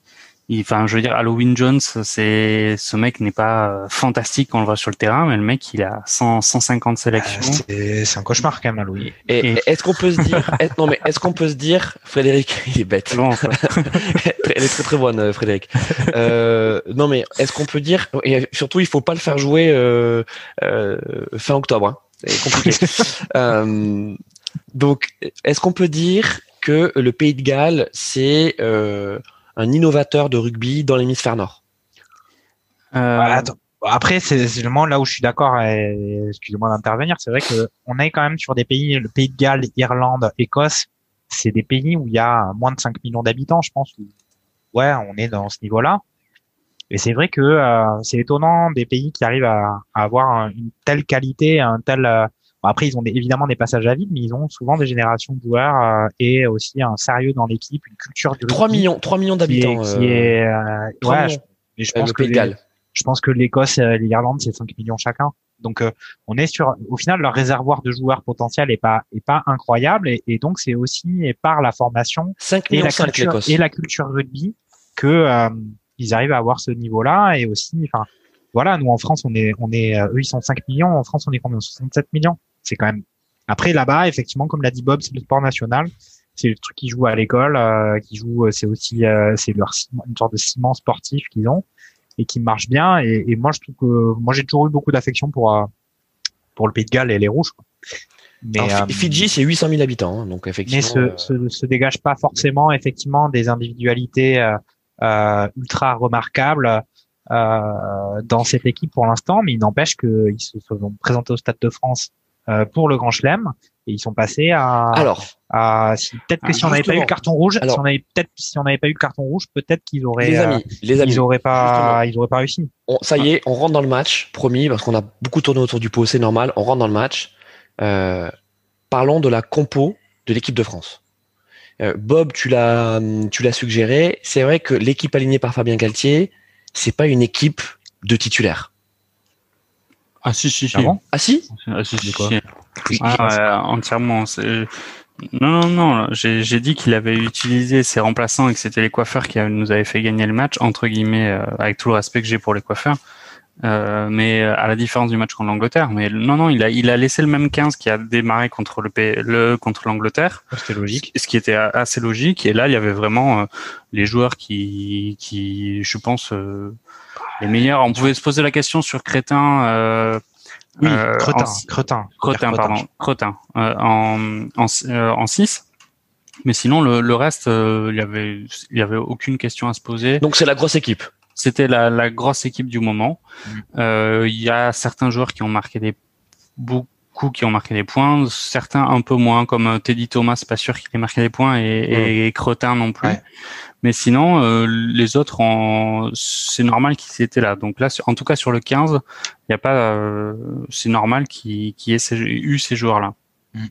enfin, je veux dire, Halloween Jones, c'est ce mec n'est pas euh, fantastique quand on le voit sur le terrain, mais le mec, il a 100, 150 sélections. c'est un cauchemar quand même, Halloween. Et, est-ce qu'on peut se dire, [LAUGHS] non mais est-ce qu'on peut se dire, Frédéric, [LAUGHS] il est bête. Non, [LAUGHS] Elle est très très bonne, euh, Frédéric. Euh, non mais est-ce qu'on peut dire, et surtout, il faut pas le faire jouer euh, euh, fin octobre. Hein. C'est compliqué. euh, donc, est-ce qu'on peut dire que le Pays de Galles, c'est euh, un innovateur de rugby dans l'hémisphère nord. Euh... Après, c'est le moment là où je suis d'accord, excusez-moi d'intervenir, c'est vrai que on est quand même sur des pays, le Pays de Galles, Irlande, Écosse, c'est des pays où il y a moins de 5 millions d'habitants, je pense. ouais, on est dans ce niveau-là. Et c'est vrai que euh, c'est étonnant des pays qui arrivent à, avoir une telle qualité, un tel euh, après, ils ont évidemment des passages à vide, mais ils ont souvent des générations de joueurs euh, et aussi un sérieux dans l'équipe, une culture du 3 millions, 3 millions d'habitants. Qui est, euh, ouais, je, je pense que je pense que l'Écosse et l'Irlande, c'est 5 millions chacun. Donc, euh, on est sur, au final, leur réservoir de joueurs potentiels est pas, est pas incroyable. Et, et donc, c'est aussi et par la formation 5 et, la culture, et la culture rugby que ils arrivent à avoir ce niveau-là. Et aussi, enfin, voilà, nous en France, on est, on est, eux, ils sont 5 millions. En France, on est combien? 67 millions c'est quand même. Après là-bas, effectivement, comme l'a dit Bob, c'est le sport national. C'est le truc qu'ils jouent à l'école, euh, qui joue. C'est aussi, euh, c'est leur une sorte de ciment sportif qu'ils ont et qui marche bien. Et, et, moi, je trouve que moi, j'ai toujours eu beaucoup d'affection pour euh, pour le Pays de Galles et les Rouges. Quoi. Mais Alors, Fidji, c'est 800 000 habitants, hein, donc effectivement. Mais se, se, se, dégage pas forcément effectivement des individualités ultra remarquables. Euh, dans cette équipe pour l'instant, mais il n'empêche qu'ils se sont présentés au Stade de France euh, pour le Grand Chelem et ils sont passés à. Alors, à, si, peut-être que si on n'avait pas eu le carton rouge, si on avait peut-être si on n'avait pas eu le carton rouge, peut-être qu'ils auraient. Les amis, euh, les amis, ils auraient pas, ils auraient pas réussi. ça y est, on rentre dans le match, promis, parce qu'on a beaucoup tourné autour du pot, c'est normal. On rentre dans le match. Euh, parlons de la compo de l'équipe de France. Euh, Bob, tu l'as, tu l'as suggéré. C'est vrai que l'équipe alignée par Fabien Galtier, c'est pas une équipe de titulaires. Ah si si si. Ah, bon ah si Ah si si. si. Ah, entièrement. Non non non. J'ai dit qu'il avait utilisé ses remplaçants et que c'était les coiffeurs qui nous avaient fait gagner le match entre guillemets euh, avec tout le respect que j'ai pour les coiffeurs. Euh, mais euh, à la différence du match contre l'Angleterre. Mais non, non, il a, il a laissé le même 15 qui a démarré contre le, le contre l'Angleterre. C'était logique. Ce qui était assez logique. Et là, il y avait vraiment euh, les joueurs qui, qui, je pense, euh, les meilleurs. On pouvait se poser la question sur Crétin. Euh, oui, Cretin, Cretin, Cretin, pardon, Cretin, en en, en 6. Mais sinon, le, le reste, il y avait, il y avait aucune question à se poser. Donc c'est la grosse équipe. C'était la, la, grosse équipe du moment. Mm. Euh, il y a certains joueurs qui ont marqué des beaucoup qui ont marqué des points, certains un peu moins, comme euh, Teddy Thomas, pas sûr qu'il ait marqué des points, et, et Cretin non plus. Mais sinon, euh, les autres, c'est normal qu'ils étaient là. Donc là, en tout cas sur le 15, il y a pas, euh, c'est normal qu'il qu ait eu ces joueurs-là. Mm.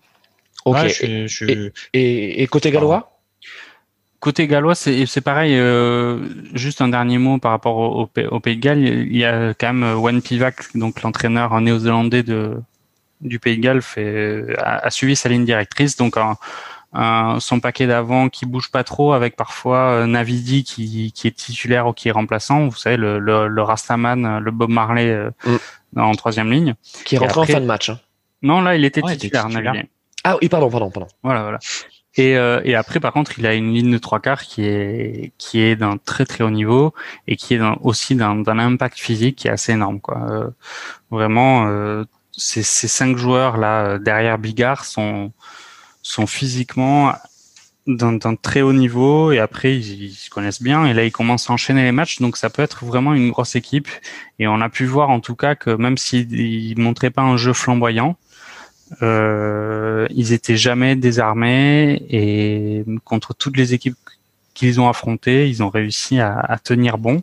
Ok. je, je... Et, et, côté gallois? Côté gallois, c'est pareil. Euh, juste un dernier mot par rapport au, au, Pays de Galles. Il y a quand même Wen Pivac, donc l'entraîneur néo-zélandais de du Pays de Galles, fait, a, a, suivi sa ligne directrice. Donc un, son paquet d'avant qui bouge pas trop, avec parfois euh, Navidi qui, qui est titulaire ou qui est remplaçant. Vous savez, le, le, le Rastaman, le Bob Marley euh, mm. en troisième ligne. Qui est rentré en fin de match. Hein. Non, là, il était titulaire, Navidi. Ah oui, pardon, pardon, pardon. Voilà, voilà. Et, euh, et, après, par contre, il a une ligne de trois quarts qui est qui est d'un très très haut niveau et qui est aussi d'un impact physique qui est assez énorme. Quoi. Euh, vraiment, euh, ces, ces cinq joueurs là euh, derrière Bigard sont sont physiquement d'un très haut niveau et après ils, ils, se connaissent bien et là ils commencent à enchaîner les matchs donc ça peut être vraiment une grosse équipe et on a pu voir en tout cas que même s'ils montraient pas un jeu flamboyant euh, ils étaient jamais désarmés et contre toutes les équipes qu'ils ont affrontées, ils ont réussi à, tenir bon.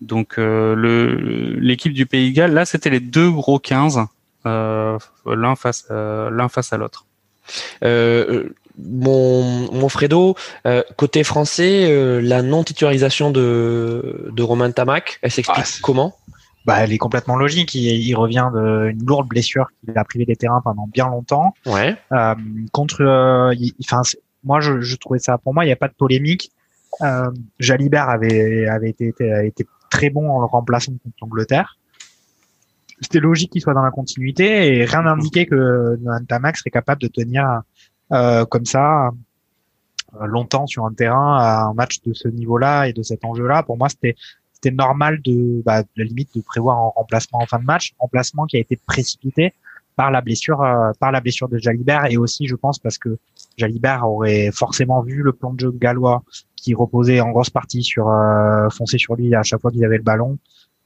Donc euh, l'équipe du Pays de Galles, là, c'était les deux gros 15, euh, l'un face, euh, l'un face à l'autre. Euh, mon, mon Fredo, euh, côté français, euh, la non-titularisation de, de Romain Tamac, elle s'explique Ah, comment? Bah, elle est complètement logique. Il, il revient d'une lourde blessure qui l'a privé des terrains pendant bien longtemps. Ouais. Euh, contre, euh, il- enfin, moi, je, je trouvais ça. Pour moi, il n'y a pas de polémique. Euh, Jalibert avait avait été, été, a été très bon en le remplaçant contre l'Angleterre. C'était logique qu'il soit dans la continuité et rien n'indiquait que Nantamax serait capable de tenir euh, comme ça euh, longtemps sur un terrain à un match de ce niveau-là et de cet enjeu-là. Pour moi, c'était c'était normal de, bah, de la limite de prévoir un remplacement en fin de match, remplacement qui a été précipité par la blessure euh, par la blessure de Jalibert et aussi je pense parce que Jalibert aurait forcément vu le plan de jeu gallois qui reposait en grosse partie sur euh, foncer sur lui à chaque fois qu'ils avaient le ballon.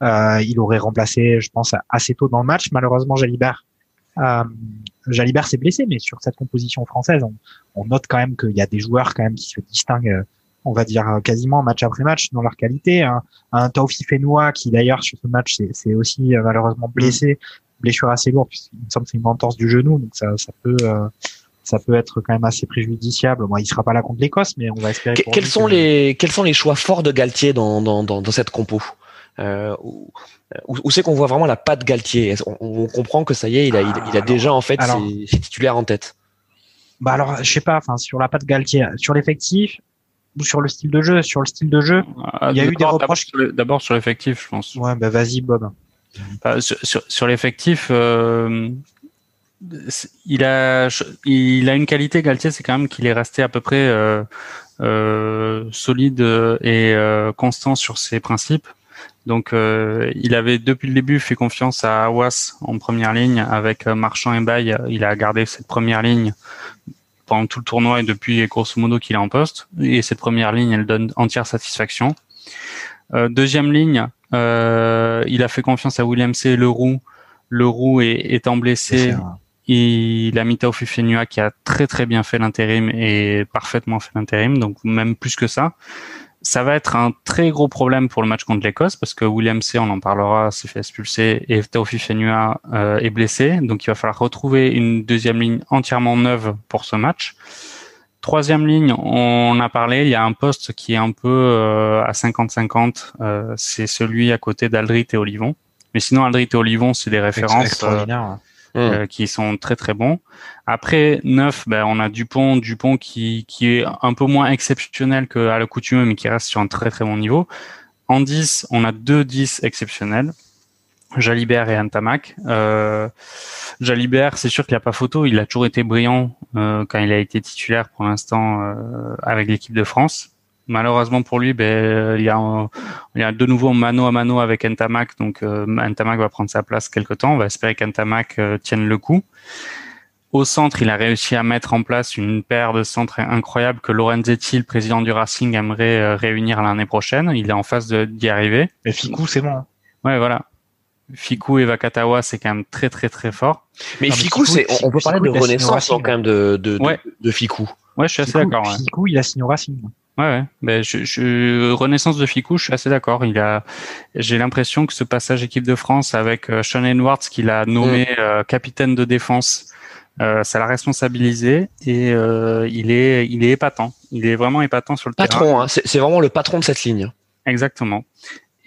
Euh, il aurait remplacé, je pense, assez tôt dans le match. Malheureusement, Jalibert, euh, Jalibert s'est blessé, mais sur cette composition française, on, on note quand même qu'il y a des joueurs quand même qui se distinguent, euh, on va dire quasiment match après match dans leur qualité. Un, un Taufi Fenoua qui d'ailleurs sur ce match c'est aussi euh, malheureusement blessé, blessure assez lourde puisqu'il me semble que c'est une entorse du genou, donc ça, ça peut euh, ça peut être quand même assez préjudiciable. Moi, il sera pas là contre l'Écosse, mais on va espérer. Que- quels sont que- les quels sont les choix forts de Galtier dans dans dans, dans cette compo? Euh, où, c'est qu'on voit vraiment la patte Galtier on, on comprend que ça y est, il a, il, il a Ah, alors- déjà en fait alors- ses, ses titulaires en tête. Bah alors, je sais pas. Enfin, sur la patte Galtier, sur l'effectif ou sur le style de jeu. Sur le style de jeu, Ah, Il y a eu des reproches- d'abord sur l'effectif, je pense. ouais, bah vas-y, Bob. Sur sur, sur l'effectif, euh, il a il a une qualité Galtier, c'est quand même qu'il est resté à peu près euh, euh, solide et euh, constant sur ses principes. Donc, euh, il avait depuis le début fait confiance à Awas en première ligne avec euh, Marchand et Baye. Il a gardé cette première ligne pendant tout le tournoi et depuis grosso modo qu'il est en poste. Et cette première ligne, elle donne entière satisfaction. Euh, deuxième ligne, euh, il a fait confiance à William C. Leroux. Leroux est, étant blessé, il a mis Taofi Fenua qui a très très bien fait l'intérim et parfaitement fait l'intérim, donc même plus que ça. Ça va être un très gros problème pour le match contre l'Écosse parce que William C, on en parlera, s'est fait expulser et Taofi Fenua euh, est blessé, donc il va falloir retrouver une deuxième ligne entièrement neuve pour ce match. Troisième ligne, on a parlé, il y a un poste qui est un peu euh, à 50-50, euh, c'est celui à côté d'Aldrit et Olivon. Mais sinon, Aldrit et Olivon, c'est des références. euh, extraordinaire. Hum. euh, qui sont très très bons. Après neuf, ben on a Dupont, Dupont qui qui est un peu moins exceptionnel qu'à l'accoutumée, mais qui reste sur un très très bon niveau. En 10, on a deux 10 exceptionnels. Jalibert et Antamac. Euh, Jalibert, c'est sûr qu'il n'y a pas photo, il a toujours été brillant euh, quand il a été titulaire pour l'instant euh, avec l'équipe de France. Malheureusement pour lui, ben, il, y a un- il y a de nouveau mano à mano avec Ntamak, donc euh, Ntamak va prendre sa place quelque temps. On va espérer qu'Ntamak euh, tienne le coup. Au centre, il a réussi à mettre en place une paire de centres incroyables que Lorenzetti, le président du Racing, aimerait euh, réunir l'année prochaine. Il est en phase de- d'y arriver. Mais Ficou, c'est bon. hein. Ouais, voilà. Fiku et Vakatawa, c'est quand même très très très fort. Mais Non, Ficou, Ficou, c'est on, on peut Ficou, parler de renaissance hein, quand même de de, de, Ouais. de Ficou. Ouais, je suis assez Ficou, d'accord. Ouais. Ficou, il a signé au Racing. Ouais, ouais. Ben, je, je, renaissance de Ficou, je suis assez d'accord. Il a, j'ai l'impression que ce passage équipe de France avec euh, Sean Edwards, qu'il a nommé euh, capitaine de défense, euh, ça l'a responsabilisé et euh, il est, il est épatant. Il est vraiment épatant sur le terrain. Patron, hein, c'est vraiment le patron de cette ligne. Exactement.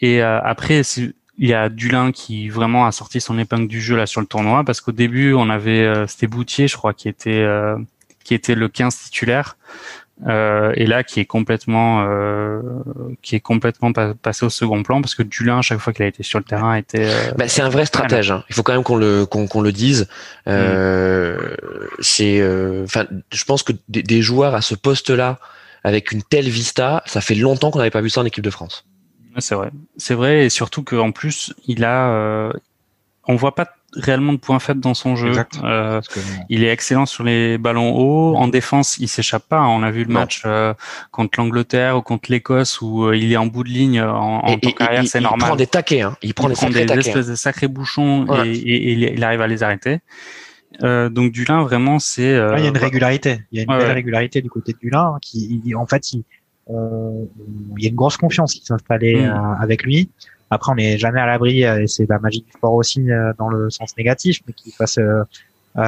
Et euh, après, il y a Dulin qui vraiment a sorti son épingle du jeu là sur le tournoi parce qu'au début, on avait euh, c'était Boutier, je crois, qui était euh, qui était le 15 titulaire. Euh, et là, qui est complètement, euh, qui est complètement pa- passé au second plan parce que Dulin, à chaque fois qu'il a été sur le terrain, était. euh, Bah, c'est un vrai stratège. hein. Il faut quand même qu'on le qu'on qu'on le dise. Euh, C'est, euh, enfin, je pense que des, des joueurs à ce poste-là, avec une telle vista, ça fait longtemps qu'on n'avait pas vu ça en équipe de France. C'est vrai, c'est vrai, et surtout qu'en plus, il a, euh, on voit pas réellement de points faibles dans son jeu. Exact. Euh, que, Il est excellent sur les ballons hauts. En défense, il s'échappe pas. On a vu le Non. match euh, contre l'Angleterre ou contre l'Écosse où euh, il est en bout de ligne en, en Et- tant et- qu'arrière, il, c'est il normal. prend des taquets. Hein. Il prend il des prend sacrés des taquets. hein. espèces de sacrés bouchons Voilà. et, et- et il- il arrive à les arrêter. Euh, donc Dulin, vraiment, c'est. euh, Ouais, il y a une régularité. Il y a une Ouais, belle ouais. régularité du côté de Dulin hein, qui, il- en fait, il, on- il y a une grosse confiance qui s'est installée Mm. euh, avec lui. Après, on n'est jamais à l'abri, euh, et c'est la magie du sport aussi euh, dans le sens négatif, mais qu'il fasse euh, euh,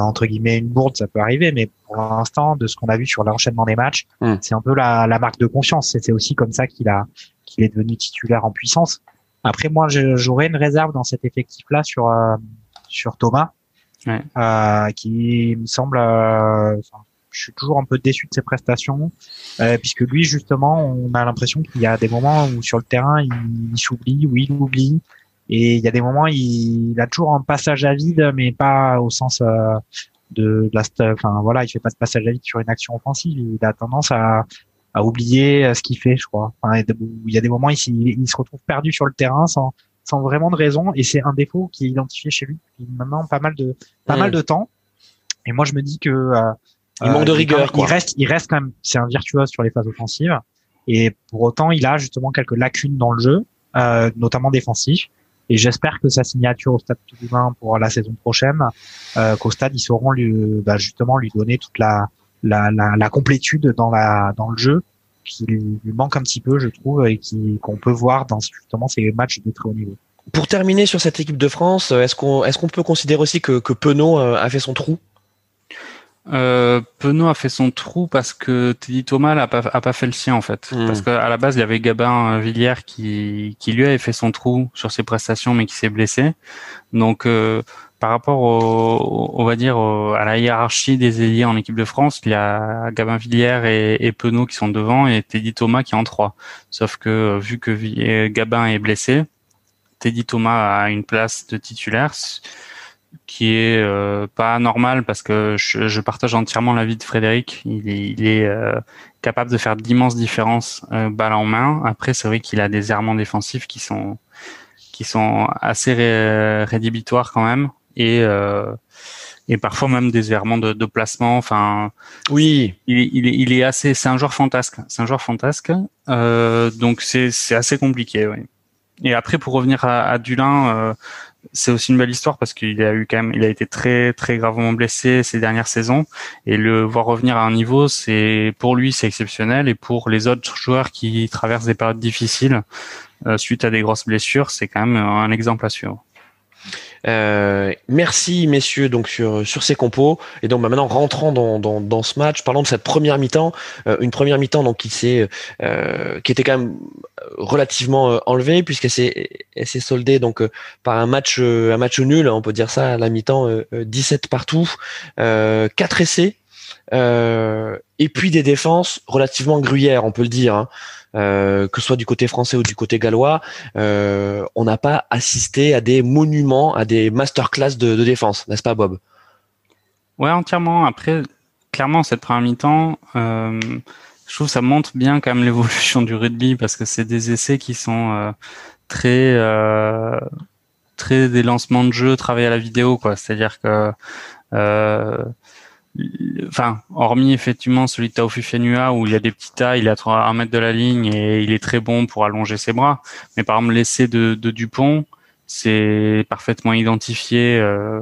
entre guillemets une bourde, ça peut arriver, mais pour l'instant, de ce qu'on a vu sur l'enchaînement des matchs, Mm. c'est un peu la, la marque de confiance. C'est aussi comme ça qu'il a qu'il est devenu titulaire en puissance. Après, moi, j'aurais une réserve dans cet effectif-là sur euh, sur Thomas, Ouais. euh, qui me semble. euh, enfin, je suis toujours un peu déçu de ses prestations, euh, puisque lui, justement, on a l'impression qu'il y a des moments où sur le terrain, il, il s'oublie, ou il oublie, et il y a des moments, il, il a toujours un passage à vide, mais pas au sens euh, de, de la, enfin voilà, il fait pas de passage à vide sur une action offensive. Il a tendance à, à oublier euh, ce qu'il fait, je crois. Enfin, il y a des- moments, il, il se retrouve perdu sur le terrain sans, sans vraiment de raison, et c'est un défaut qui est identifié chez lui depuis maintenant pas mal de, pas mal de temps. Et moi, je me dis que euh, Il manque de est quand rigueur, quoi. Il reste, il reste quand même, c'est un virtuose sur les phases offensives. Et pour autant, il a justement quelques lacunes dans le jeu, euh, notamment défensif. Et j'espère que sa signature au Stade Toulousain pour la saison prochaine, euh, qu'au Stade ils sauront lui, bah, justement lui donner toute la, la, la, la complétude dans la dans le jeu qui lui manque un petit peu, je trouve, et qui qu'on peut voir dans justement ces matchs de très haut niveau. Pour terminer sur cette équipe de France, euh, est-ce qu'on est-ce qu'on peut considérer aussi que, que Penaud euh, a fait son trou? Euh, Penaud a fait son trou parce que Teddy Thomas a pas, a pas fait le sien en fait. Mm. Parce qu'à la base, il y avait Gabin euh, Villière qui, qui lui avait fait son trou sur ses prestations mais qui s'est blessé. Donc euh, par rapport au, on va dire au- à la hiérarchie des ailiers en équipe de France, il y a Gabin Villière et, et Penaud qui sont devant et Teddy Thomas qui est en trois. Sauf que euh, vu que Gabin est blessé, Teddy Thomas a une place de titulaire qui est euh, pas normal parce que je, je partage entièrement l'avis de Frédéric. Il est, il est euh, capable de faire d'immenses différences euh, balle en main. Après, c'est vrai qu'il a des errements défensifs qui sont qui sont assez ré- rédhibitoires quand même et euh, et parfois même des errements de, de placement. Enfin, Oui, il, est- il, est, il est assez, c'est un joueur fantasque. C'est un joueur fantasque. Euh, donc c'est c'est assez compliqué. Oui. Et après pour revenir à, à Dulin, euh, c'est aussi une belle histoire parce qu'il a eu quand même, il a été très très gravement blessé ces dernières saisons et le voir revenir à un niveau, c'est pour lui c'est exceptionnel et pour les autres joueurs qui traversent des périodes difficiles euh, suite à des grosses blessures, c'est quand même un exemple à suivre. Euh, merci messieurs donc sur sur ces compos. Et donc bah, maintenant rentrant dans, dans, dans ce match. Parlons de cette première mi-temps. Euh, une première mi-temps donc qui s'est euh, qui était quand même relativement euh, enlevée puisqu'elle s'est elle s'est soldée donc par un match un match nul on peut dire ça à la mi-temps euh, euh, 17 partout. 4 essais euh, et puis des défenses relativement gruyères on peut le dire hein. Euh, que ce soit du côté français ou du côté gallois, euh, on n'a pas assisté à des monuments, à des masterclass de, de défense, n'est-ce pas, Bob? Ouais, entièrement. Après, clairement, cette première mi-temps, je trouve que ça montre bien quand même l'évolution du rugby parce que c'est des essais qui sont très très des lancements de jeu travaillés à la vidéo, quoi. C'est-à-dire que enfin, hormis effectivement celui de Taofi Fenua où il y a des petits tas, il est à un mètre de la ligne et il est très bon pour allonger ses bras. Mais par exemple, l'essai de, de Dupont, c'est parfaitement identifié euh,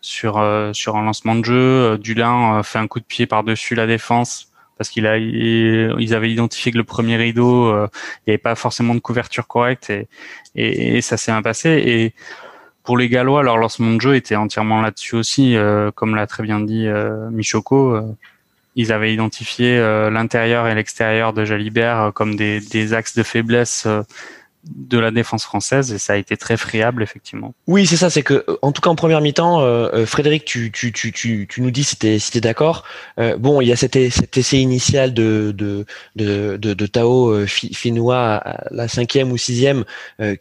sur euh, sur un lancement de jeu. Euh, Dulin euh, fait un coup de pied par dessus la défense parce qu'il a il- ils avaient identifié que le premier rideau euh, il n'y avait pas forcément de couverture correcte et et, et ça s'est bien passé et pour les Gallois, leur lancement de jeu était entièrement là-dessus aussi, euh, comme l'a très bien dit euh, Michoko. euh, ils avaient identifié euh, l'intérieur et l'extérieur de Jalibert euh, comme des, des axes de faiblesse euh, de la défense française et ça a été très friable effectivement. Oui, c'est ça, c'est que, euh, en tout cas en première mi-temps, euh, euh, Frédéric, tu, tu, tu, tu, nous dis si t'es si d'accord. Bon, il y a cet, cet essai initial de, de, de, de, Tao euh, Fi- Finua à la cinquième ou sixième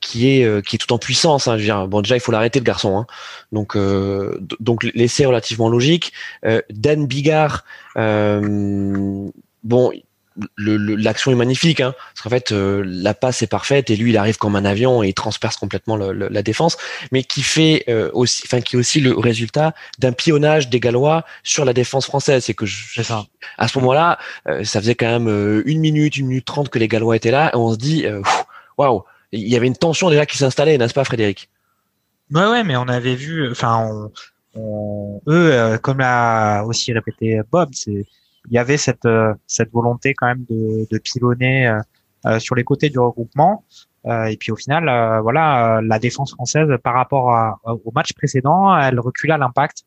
qui est qui est tout en puissance. Hein, je veux dire, bon, déjà il faut l'arrêter le garçon. Hein. Donc donc l'essai est relativement logique. Dan Bigard, bon. L'action est magnifique, hein, parce qu'en fait euh, la passe est parfaite et lui il arrive comme un avion et il transperce complètement le- le- la défense mais qui fait euh, aussi, enfin qui est aussi le résultat d'un pionnage des Gallois sur la défense française. C'est que je- ça. à ce moment-là, euh, ça faisait quand même euh, une minute, une minute trente que les Gallois étaient là, et on se dit, euh, waouh, il y avait une tension déjà qui s'installait, n'est-ce pas, Frédéric? Ouais, ouais, mais on avait vu, enfin, on, on- eux, euh, comme l'a aussi répété Bob, c'est, il y avait cette, euh, cette volonté quand même de, de pilonner euh, euh, sur les côtés du regroupement. Euh, et puis au final, euh, voilà, euh, la défense française par rapport à- au match précédent, elle recule à l'impact.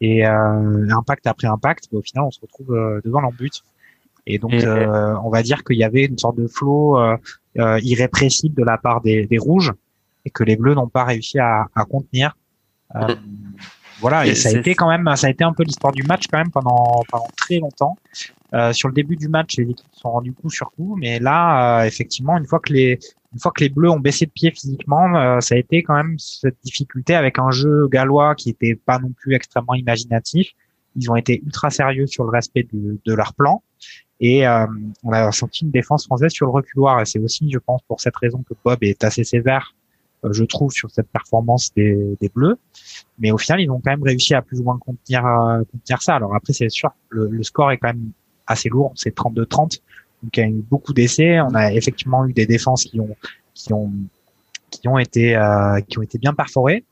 et impact après impact, au final, on se retrouve devant l'embut. Et donc, on va dire qu'il y avait une sorte de flow irrépressible de la part des, des rouges et que les bleus n'ont pas réussi à, à contenir. Euh, voilà, et, ça a été quand même, ça a été un peu l'histoire du match quand même pendant pendant très longtemps. Euh, sur le début du match, les équipes sont rendues coup sur coup, mais là, euh, effectivement, une fois que les une fois que les Bleus ont baissé de pied physiquement, euh, ça a été quand même cette difficulté avec un jeu gallois qui était pas non plus extrêmement imaginatif. Ils ont été ultra sérieux sur le respect de, de leur plan. Et euh, on a senti une défense française sur le reculoir. Et c'est aussi, je pense, pour cette raison que Bob est assez sévère je trouve, sur cette performance des, des, Bleus. Mais au final, ils ont quand même réussi à plus ou moins contenir, euh, contenir ça. Alors après, c'est sûr, le, le, score est quand même assez lourd, c'est 32-30. Donc il y a eu beaucoup d'essais. On a effectivement eu des défenses qui ont qui ont qui ont été euh, qui ont été bien perforées.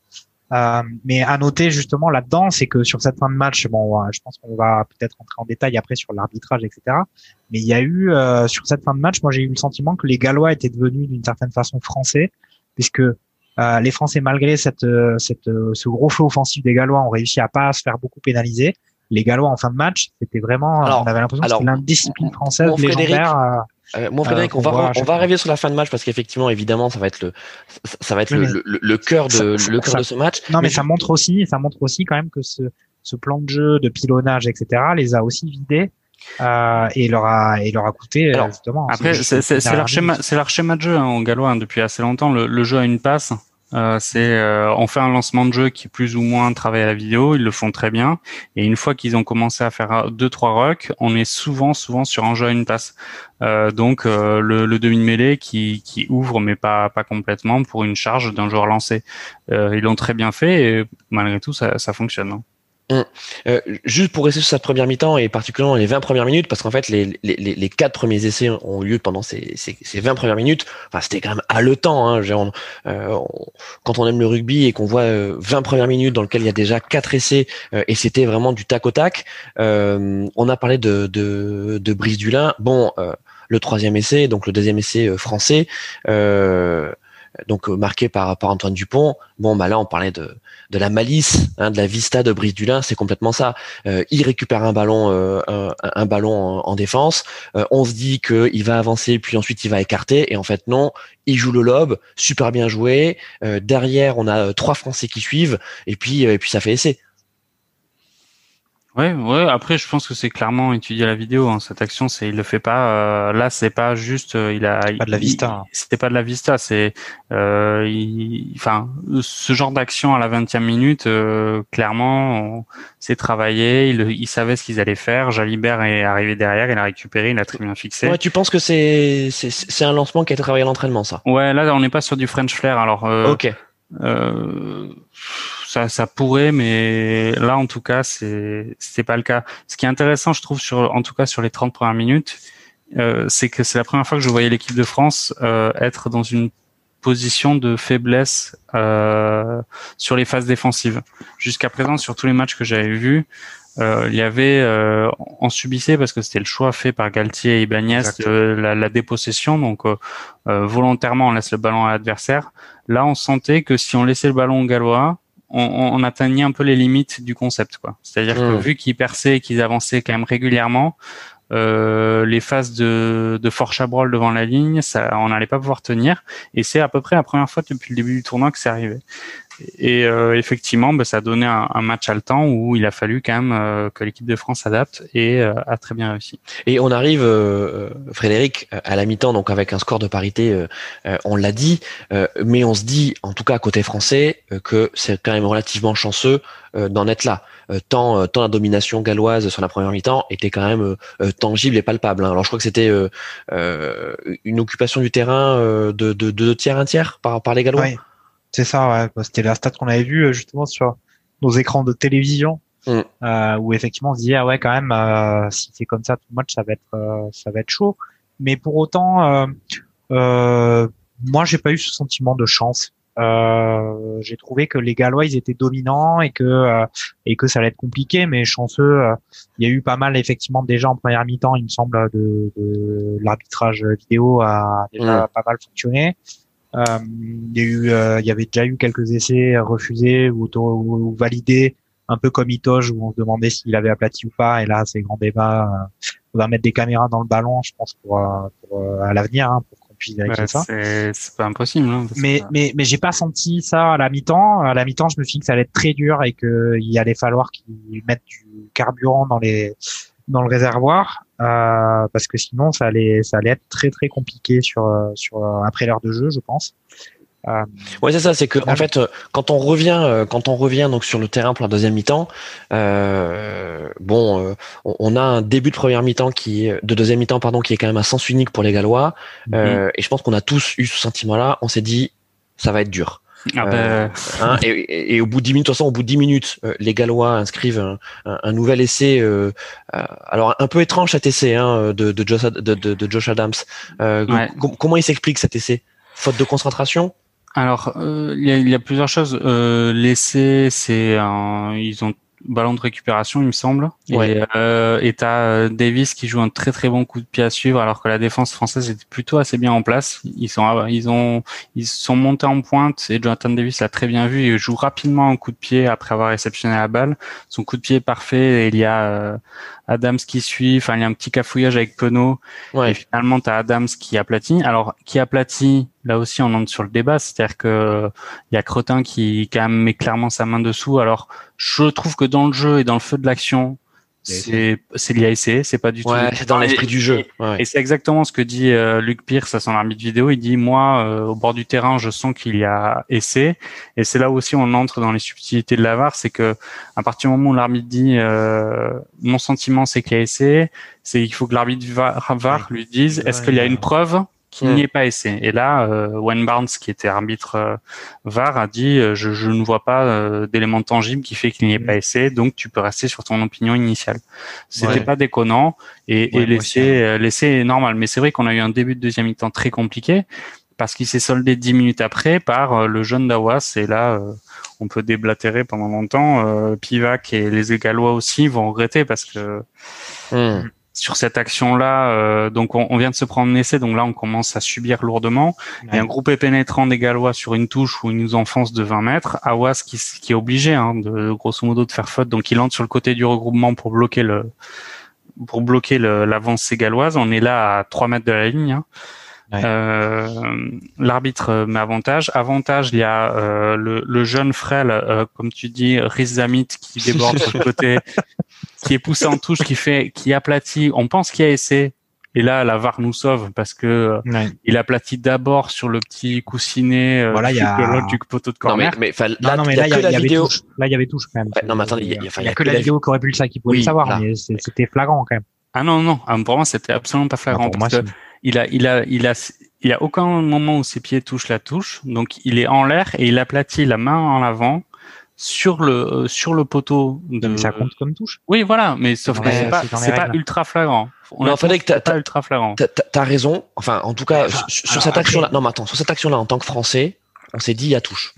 Euh, mais à noter justement là-dedans, c'est que sur cette fin de match, bon, je pense qu'on va peut-être rentrer en détail après sur l'arbitrage, etc. Mais il y a eu euh, sur cette fin de match, moi j'ai eu le sentiment que les Gallois étaient devenus d'une certaine façon français puisque euh, les Français, malgré cette, euh, cette, euh, ce gros flot offensif des Gallois, ont réussi à pas se faire beaucoup pénaliser. Les Gallois en fin de match, c'était vraiment, on avait l'impression que c'était l'indiscipline française légendaire. Euh, moi, Frédéric, on va, on va arriver sur la fin de match parce qu'effectivement, évidemment, ça va être le, ça va être le, le, le, cœur de, le cœur de ce match. Non, mais, ça montre aussi, ça montre aussi quand même que ce, ce plan de jeu, de pilonnage, etc., les a aussi vidés euh, et il leur a il leur a coûté Alors, justement. Après, c'est leur schéma, c'est leur schéma de jeu hein, en gallois hein, depuis assez longtemps. Le, le, jeu a une passe. Euh, c'est euh, on fait un lancement de jeu qui est plus ou moins travaillé à la vidéo, ils le font très bien. Et une fois qu'ils ont commencé à faire deux trois rucks, on est souvent souvent sur un jeu à une passe. Euh, donc euh, le, le demi mêlée qui, qui ouvre mais pas pas complètement pour une charge d'un joueur lancé. ils l'ont très bien fait et malgré tout ça, ça fonctionne. Hein. Hum. Euh, juste pour rester sur cette première mi-temps et particulièrement les 20 premières minutes, parce qu'en fait les, les, les quatre premiers essais ont eu lieu pendant ces, ces, ces 20 premières minutes. Enfin, c'était quand même haletant. Hein, euh, quand on aime le rugby et qu'on voit 20 euh, premières minutes dans lesquelles il y a déjà quatre essais euh, et c'était vraiment du tac au tac. On a parlé de, de, de Brice Dulin. Bon, le troisième essai, donc le deuxième essai français. Euh, donc euh, marqué par, par Antoine Dupont. Bon, bah là, on parlait de, de la malice, hein, de la vista de Brice Dulin, c'est complètement ça. Euh, il récupère un ballon, euh, un, ballon en, défense. on se dit qu'il va avancer, puis ensuite il va écarter, et en fait non, il joue le lob, super bien joué. derrière, on a trois Français qui suivent, et puis et puis ça fait essai. Ouais, ouais. Après, je pense que c'est clairement étudié à la vidéo. Hein. Cette action, c'est il le fait pas. Euh, là, c'est pas juste. Euh, il a. Pas de la vista. C'était pas de la vista. C'est. Euh, enfin, ce genre d'action à la 20e minute, euh, clairement, c'est travaillé. Il, il, savait ce qu'ils allaient faire. Jalibert est arrivé derrière. Il a récupéré. Il a très bien fixé. Ouais, tu penses que c'est c'est un lancement qui a travaillé à l'entraînement, ça? Ouais, là, on n'est pas sur du French flair. Alors. ok. Euh, ça, ça pourrait, mais là en tout cas, c'est c'est pas le cas. Ce qui est intéressant, je trouve, sur en tout cas sur les 30 premières minutes, euh, c'est que c'est la première fois que je voyais l'équipe de France euh, être dans une position de faiblesse euh, sur les phases défensives. Jusqu'à présent, sur tous les matchs que j'avais vus, euh, il y avait euh, on subissait parce que c'était le choix fait par Galtier et Ibanez la, la, dépossession donc euh, volontairement on laisse le ballon à l'adversaire là on sentait que si on laissait le ballon au gallois on, on atteignait un peu les limites du concept quoi c'est-à-dire que mmh. vu qu'ils perçaient et qu'ils avançaient quand même régulièrement euh, les phases de, de fort chabrol devant la ligne, ça, on n'allait pas pouvoir tenir. Et c'est à peu près la première fois depuis le début du tournoi que c'est arrivé. Et euh, effectivement, bah, ça a donné un, un, match haletant où il a fallu quand même euh, que l'équipe de France s'adapte et euh, a très bien réussi. Et on arrive, Frédéric, à la mi-temps, donc avec un score de parité, on l'a dit, mais on se dit, en tout cas côté français, que c'est quand même relativement chanceux d'en être là. tant, tant la domination galloise sur la première mi-temps était quand même tangible et palpable. Hein. Alors je crois que c'était une occupation du terrain de, de, de, deux tiers, un tiers par, par les Gallois? C'est ça, ouais. Bah, c'était la stat qu'on avait vue euh, justement sur nos écrans de télévision, mm. euh, où effectivement on se disait ah ouais quand même euh, si c'est comme ça tout le match ça va être euh, ça va être chaud. Mais pour autant, euh, moi j'ai pas eu ce sentiment de chance. j'ai trouvé que les Gallois ils étaient dominants et que et que ça allait être compliqué, mais chanceux. Il y a eu pas mal effectivement déjà en première mi-temps, il me semble, de, de l'arbitrage vidéo a déjà mm. pas mal fonctionné. Euh, il y a eu, euh, il y avait déjà eu quelques essais refusés ou, ou, validés un peu comme Itoge où on se demandait s'il avait aplati ou pas. Et là, c'est grand débat. on va mettre des caméras dans le ballon, je pense, pour, pour à l'avenir, hein, pour qu'on puisse vérifier ça. C'est pas impossible. Hein, mais mais mais j'ai pas senti ça à la mi-temps. À la mi-temps, je me suis dit que ça allait être très dur et qu'il allait falloir qu'ils mettent du carburant dans les dans le réservoir euh, parce que sinon ça allait ça allait être très très compliqué sur sur après l'heure de jeu, je pense. Euh, ouais, c'est ça. C'est que en fait, euh, quand on revient, euh, quand on revient donc sur le terrain pour la deuxième mi-temps, euh, bon, on a un début de première mi-temps qui, de deuxième mi-temps pardon, qui est quand même un sens unique pour les Gallois. Mhm. et je pense qu'on a tous eu ce sentiment-là. On s'est dit, ça va être dur. Ah ben... hein, et, et, au bout de 10 minutes, de toute façon, au bout de 10 minutes, les Gallois inscrivent un, un, nouvel essai. Euh, alors un peu étrange cet essai hein, de, de, Josh, de, de, Josh Adams. Ouais. Comment il s'explique cet essai? Faute de concentration? Alors, euh, il y, a, plusieurs choses. Euh, L'essai, c'est ils ont ballon de récupération, il me semble. Et euh, et t'as euh, Davis qui joue un très très bon coup de pied à suivre, alors que la défense française était plutôt assez bien en place. Ils sont ils ont ils sont montés en pointe et Jonathan Davis l'a très bien vu. Il joue rapidement un coup de pied après avoir réceptionné la balle. Son coup de pied est parfait. Et il y a euh, Adams qui suit. Enfin, il y a un petit cafouillage avec Penaud. Et finalement, t'as Adams qui aplatit. Alors, qui aplatit Là aussi, on entre sur le débat. C'est-à-dire que il y a Cretin qui quand même met clairement sa main dessous. Alors, je trouve que dans le jeu et dans le feu de l'action, c'est c'est l'IAC, c'est pas du tout. c'est dans l'esprit du jeu. Et c'est exactement ce que dit euh, Luc Pierce à son arbitre vidéo. Il dit moi euh, au bord du terrain, je sens qu'il y a essai. Et c'est là aussi on entre dans les subtilités de la VAR, c'est que à partir du moment où l'arbitre dit euh, mon sentiment c'est qu'il y a essai, c'est qu'il faut que l'arbitre VAR lui dise est-ce qu'il y a une preuve qu'il n'y ait pas essai. Et là, euh, Wayne Barnes, qui était arbitre euh, VAR, a dit euh, je, je, ne vois pas euh, d'élément tangible qui fait qu'il n'y ait pas essai, donc tu peux rester sur ton opinion initiale. C'était pas déconnant et, et l'essai, hein. l'essai est normal. Mais c'est vrai qu'on a eu un début de deuxième mi-temps très compliqué parce qu'il s'est soldé dix minutes après par le jeune Dawas. Et là, on peut déblatérer pendant longtemps. Pivac et les Égalois aussi vont regretter parce que hmm sur cette action-là, euh, donc on, vient de se prendre un essai, donc là on commence à subir lourdement. Il y a un groupe pénétrant des Gallois sur une touche où ils nous enfoncent de 20 mètres. Awas qui, qui est obligé, hein, de grosso modo, de faire faute, donc il entre sur le côté du regroupement pour bloquer le pour bloquer l'avancée galloise. On est là à 3 mètres de la ligne. Hein. Euh, L'arbitre met avantage. Avantage, il y a euh, le, le, jeune frêle, euh, comme tu dis, Rizamit qui [LAUGHS] déborde sur le côté, qui est poussé en touche, qui fait, qui aplatit. On pense qu'il y a essai. Et là, la VAR nous sauve parce que il aplatit d'abord sur le petit coussinet euh, voilà, il y a... du poteau de corner. Non, mais, mais, là, non, mais là, il y, a, y avait touche. Là, il y avait touche quand même. non, mais attendez, il y, a, que, la vidéo qui aurait pu le ça, qui pouvait le savoir, mais c'était flagrant quand même. Ah non, non, ah, pour moi, c'était absolument pas flagrant. parce que il a, il a, il a, il a aucun moment où ses pieds touchent la touche, donc il est en l'air et il aplatit la main en avant sur le euh, sur le poteau. De... ça compte comme touche. Oui, voilà, mais sauf que c'est pas, c'est pas ultra flagrant. On non, que t'as, pas ultra flagrant. T'as, raison. Enfin, en tout cas, sur, cette action-là. Non, mais attends, sur cette action-là, en tant que Français, on s'est dit, il y a touche.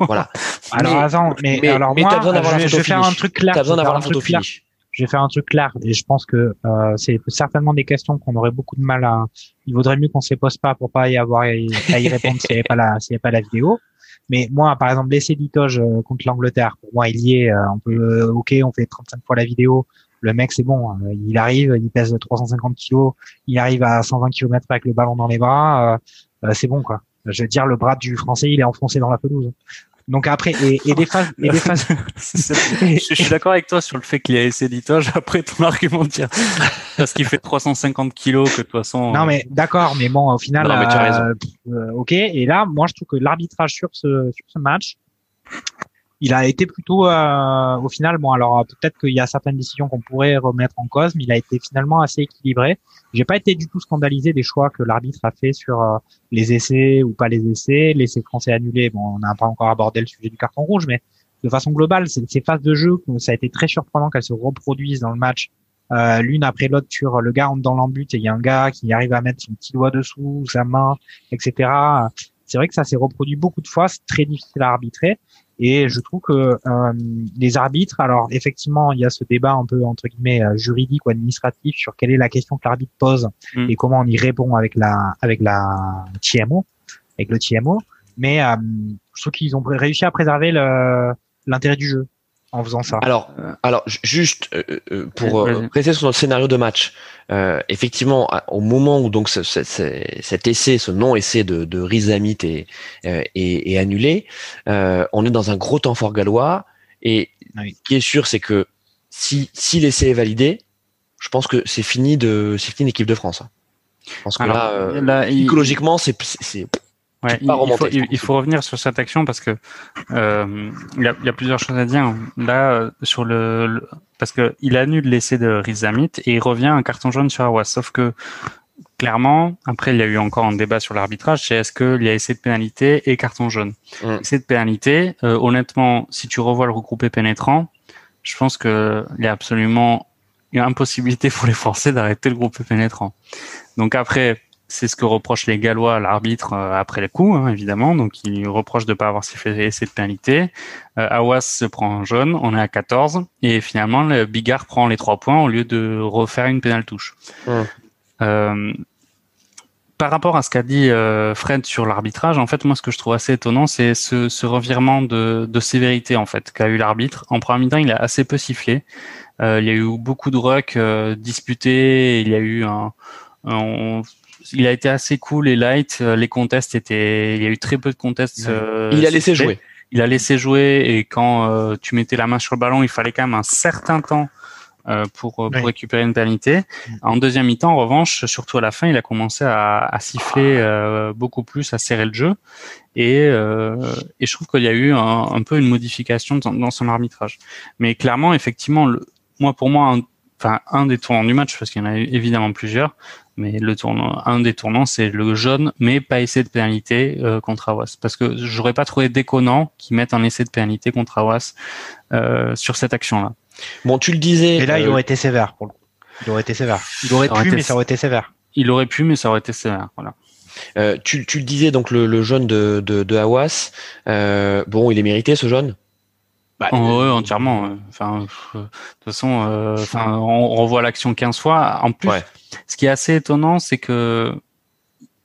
Voilà. [LAUGHS] alors, mais, attends, mais, mais alors moi, je, vais faire un truc clair. T'as besoin d'avoir la photo finie je vais faire un truc clair et je pense que euh, c'est certainement des questions qu'on aurait beaucoup de mal à. Il vaudrait mieux qu'on se les pose pas pour pas y avoir à y répondre s'il n'y avait pas la s'il n'y avait pas la vidéo. Mais moi, par exemple, l'essai d'Itoge euh, contre l'Angleterre, pour moi, il y est. Euh, on peut, euh, ok, on fait 35 fois la vidéo. Le mec, c'est bon. il arrive, il pèse 350 kilos, il arrive à 120 km avec le ballon dans les bras. c'est bon, quoi. Je veux dire, le bras du français, il est enfoncé dans la pelouse. Donc après, et, et des phases, et des phases. [LAUGHS] je, suis d'accord avec toi sur le fait qu'il y a essai d'étage. Après ton argument de dire parce qu'il fait 350 kilos que de toute façon. Non mais d'accord, mais bon au final. Non, mais tu as raison. Euh, ok. Et là, moi je trouve que l'arbitrage sur ce sur ce match, il a été plutôt euh, au final bon alors peut-être qu'il y a certaines décisions qu'on pourrait remettre en cause mais il a été finalement assez équilibré j'ai pas été du tout scandalisé des choix que l'arbitre a fait sur euh, les essais ou pas les essais l'essai français annulé bon on n'a pas encore abordé le sujet du carton rouge mais de façon globale ces phases de jeu ça a été très surprenant qu'elles se reproduisent dans le match euh, l'une après l'autre sur le gars entre dans l'embut et il y a un gars qui arrive à mettre son petit doigt dessous sa main etc c'est vrai que ça s'est reproduit beaucoup de fois c'est très difficile à arbitrer et je trouve que euh, les arbitres, alors effectivement, il y a ce débat un peu entre guillemets euh, juridique ou administratif sur quelle est la question que l'arbitre pose mm. et comment on y répond avec la avec la TMO, avec le TMO. Mais euh, je trouve qu'ils ont réussi à préserver l'intérêt du jeu. En faisant ça. Alors, alors juste pour préciser sur le scénario de match, effectivement, au moment où donc cet essai, ce non-essai de, de Rizamit est, est, annulé, on est dans un gros temps fort gallois. Et ce qui est sûr, c'est que si, si l'essai est validé, je pense que c'est fini de c'est fini l'équipe de France. Hein. Je pense que là, euh, psychologiquement, c'est Ouais, il, faut, il, faut, revenir sur cette action parce que euh, il, y a, il, y a, plusieurs choses à dire là euh, sur le, parce que il annule l'essai de Rizamit et il revient un carton jaune sur Awas. Sauf que clairement, après il y a eu encore un débat sur l'arbitrage, c'est est-ce qu'il y a essai de pénalité et carton jaune. Mm. Essai de pénalité, euh, honnêtement, si tu revois le regroupé pénétrant, je pense que il y a absolument une impossibilité [LAUGHS] pour les Français d'arrêter le groupe pénétrant. Donc après, c'est ce que reprochent les Gallois à l'arbitre euh, après le coup, hein, évidemment. Donc ils reprochent de ne pas avoir essai de pénalité. Euh, Awas se prend en jaune, on est à 14 et finalement le Bigard prend les trois points au lieu de refaire une pénale touche. Euh, par rapport à ce qu'a dit euh, Fred sur l'arbitrage, en fait, moi, ce que je trouve assez étonnant, c'est ce, ce, revirement de, de, sévérité en fait qu'a eu l'arbitre. En premier mi-temps, il a assez peu sifflé. Il y a eu beaucoup de rucks disputés. Il y a eu un, il a été assez cool et light. Euh, les contests étaient, il y a eu très peu de contests. Euh, il a laissé jouer. Il a laissé jouer et quand tu mettais la main sur le ballon, il fallait quand même un certain temps pour, pour récupérer une pénalité. Mm. En deuxième mi-temps, en revanche, surtout à la fin, il a commencé à, à siffler beaucoup plus, à serrer le jeu. Et, et je trouve qu'il y a eu un, un, peu une modification dans, dans, son arbitrage. Mais clairement, effectivement, le, moi, pour moi, un, enfin, un des tournants du match, parce qu'il y en a évidemment plusieurs, mais le tournant, un des tournants, c'est le jaune, mais pas essai de pénalité euh, contre Awas. Parce que j'aurais pas trouvé déconnant qu'ils mettent un essai de pénalité contre Awas euh, sur cette action-là. Bon, tu le disais. Et là, il euh, aurait été sévère pour le coup. Il aurait été sévère. Il aurait pu, mais ça aurait été sévère. Il aurait pu, mais ça aurait été sévère. Voilà. Euh, tu, tu, le disais donc le, le jaune de, de, de Hawas. Euh, bon, il est mérité ce jaune? Bah, oh, oui, entièrement. Enfin, de toute façon, euh, on revoit l'action 15 fois. En plus, ce qui est assez étonnant, c'est que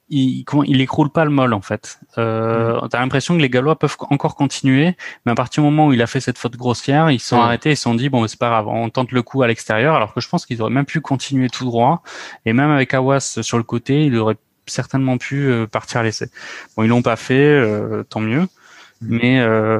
il, comment, il écroule pas le mol en fait. Euh, mm. T'as l'impression que les Gallois peuvent encore continuer, mais à partir du moment où il a fait cette faute grossière, ils se sont arrêtés, ils se sont dit bon c'est pas grave, on tente le coup à l'extérieur, alors que je pense qu'ils auraient même pu continuer tout droit, et même avec Awas sur le côté, il aurait certainement pu euh, partir à l'essai. Bon ils l'ont pas fait, euh, tant mieux, mm. mais euh,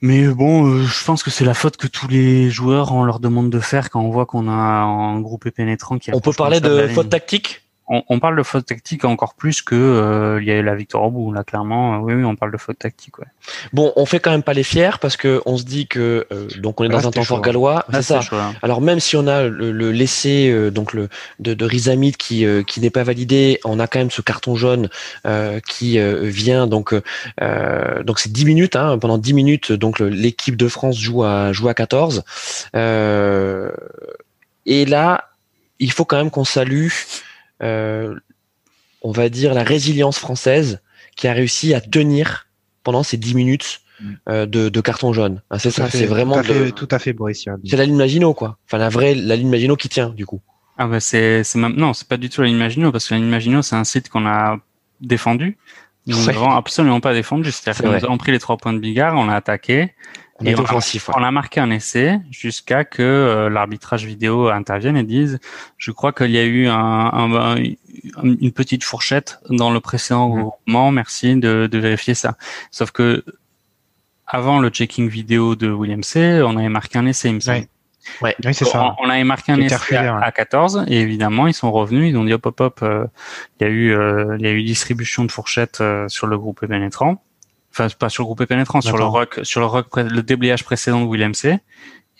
mais bon, euh, je pense que c'est la faute que tous les joueurs on leur demande de faire quand on voit qu'on a un groupe pénétrant qui. On peut parler de faute tactique? On, parle de faute tactique encore plus que euh, il y a la victoire au bout là clairement. Euh, oui, oui on parle de faute tactique ouais. bon on fait quand même pas les fiers parce que on se dit que euh, donc on est dans un temps fort gallois c'est ça. alors même si on a le, le laissé donc le de, de Rizamid qui qui n'est pas validé on a quand même ce carton jaune qui vient donc donc c'est 10 minutes hein, pendant 10 minutes donc l'équipe de France joue à joue à 14 et là il faut quand même qu'on salue euh, on va dire, la résilience française qui a réussi à tenir pendant ces 10 minutes mm. euh, de, de, carton jaune. Ah, c'est ça, c'est vraiment tout à, fait, tout à fait Boris. C'est la ligne Maginot, quoi. Enfin, la vraie, la ligne Maginot qui tient, du coup. Ah bah c'est, c'est même, non, c'est pas du tout la ligne Maginot parce que la ligne Maginot, c'est un site qu'on a défendu. Nous n'avons absolument pas défendu. C'est-à-dire que nous avons pris les trois points de Bigard, on l'a attaqué, on, et on, a, marqué un essai jusqu'à que euh, l'arbitrage vidéo intervienne et dise je crois qu'il y a eu un, une petite fourchette dans le précédent mmh. mouvement, merci de, de, vérifier ça. Sauf que avant le checking vidéo de William C, on avait marqué un essai, il me semble. Ouais. Oui, c'est ça. On, avait marqué un essai à, 14 et évidemment ils sont revenus, ils ont dit hop hop hop, euh, il y a eu euh, il y a eu distribution de fourchettes sur le groupe pénétrant enfin pas sur le groupe pénétrant, sur le rock, sur le rock, le déblayage précédent de William C.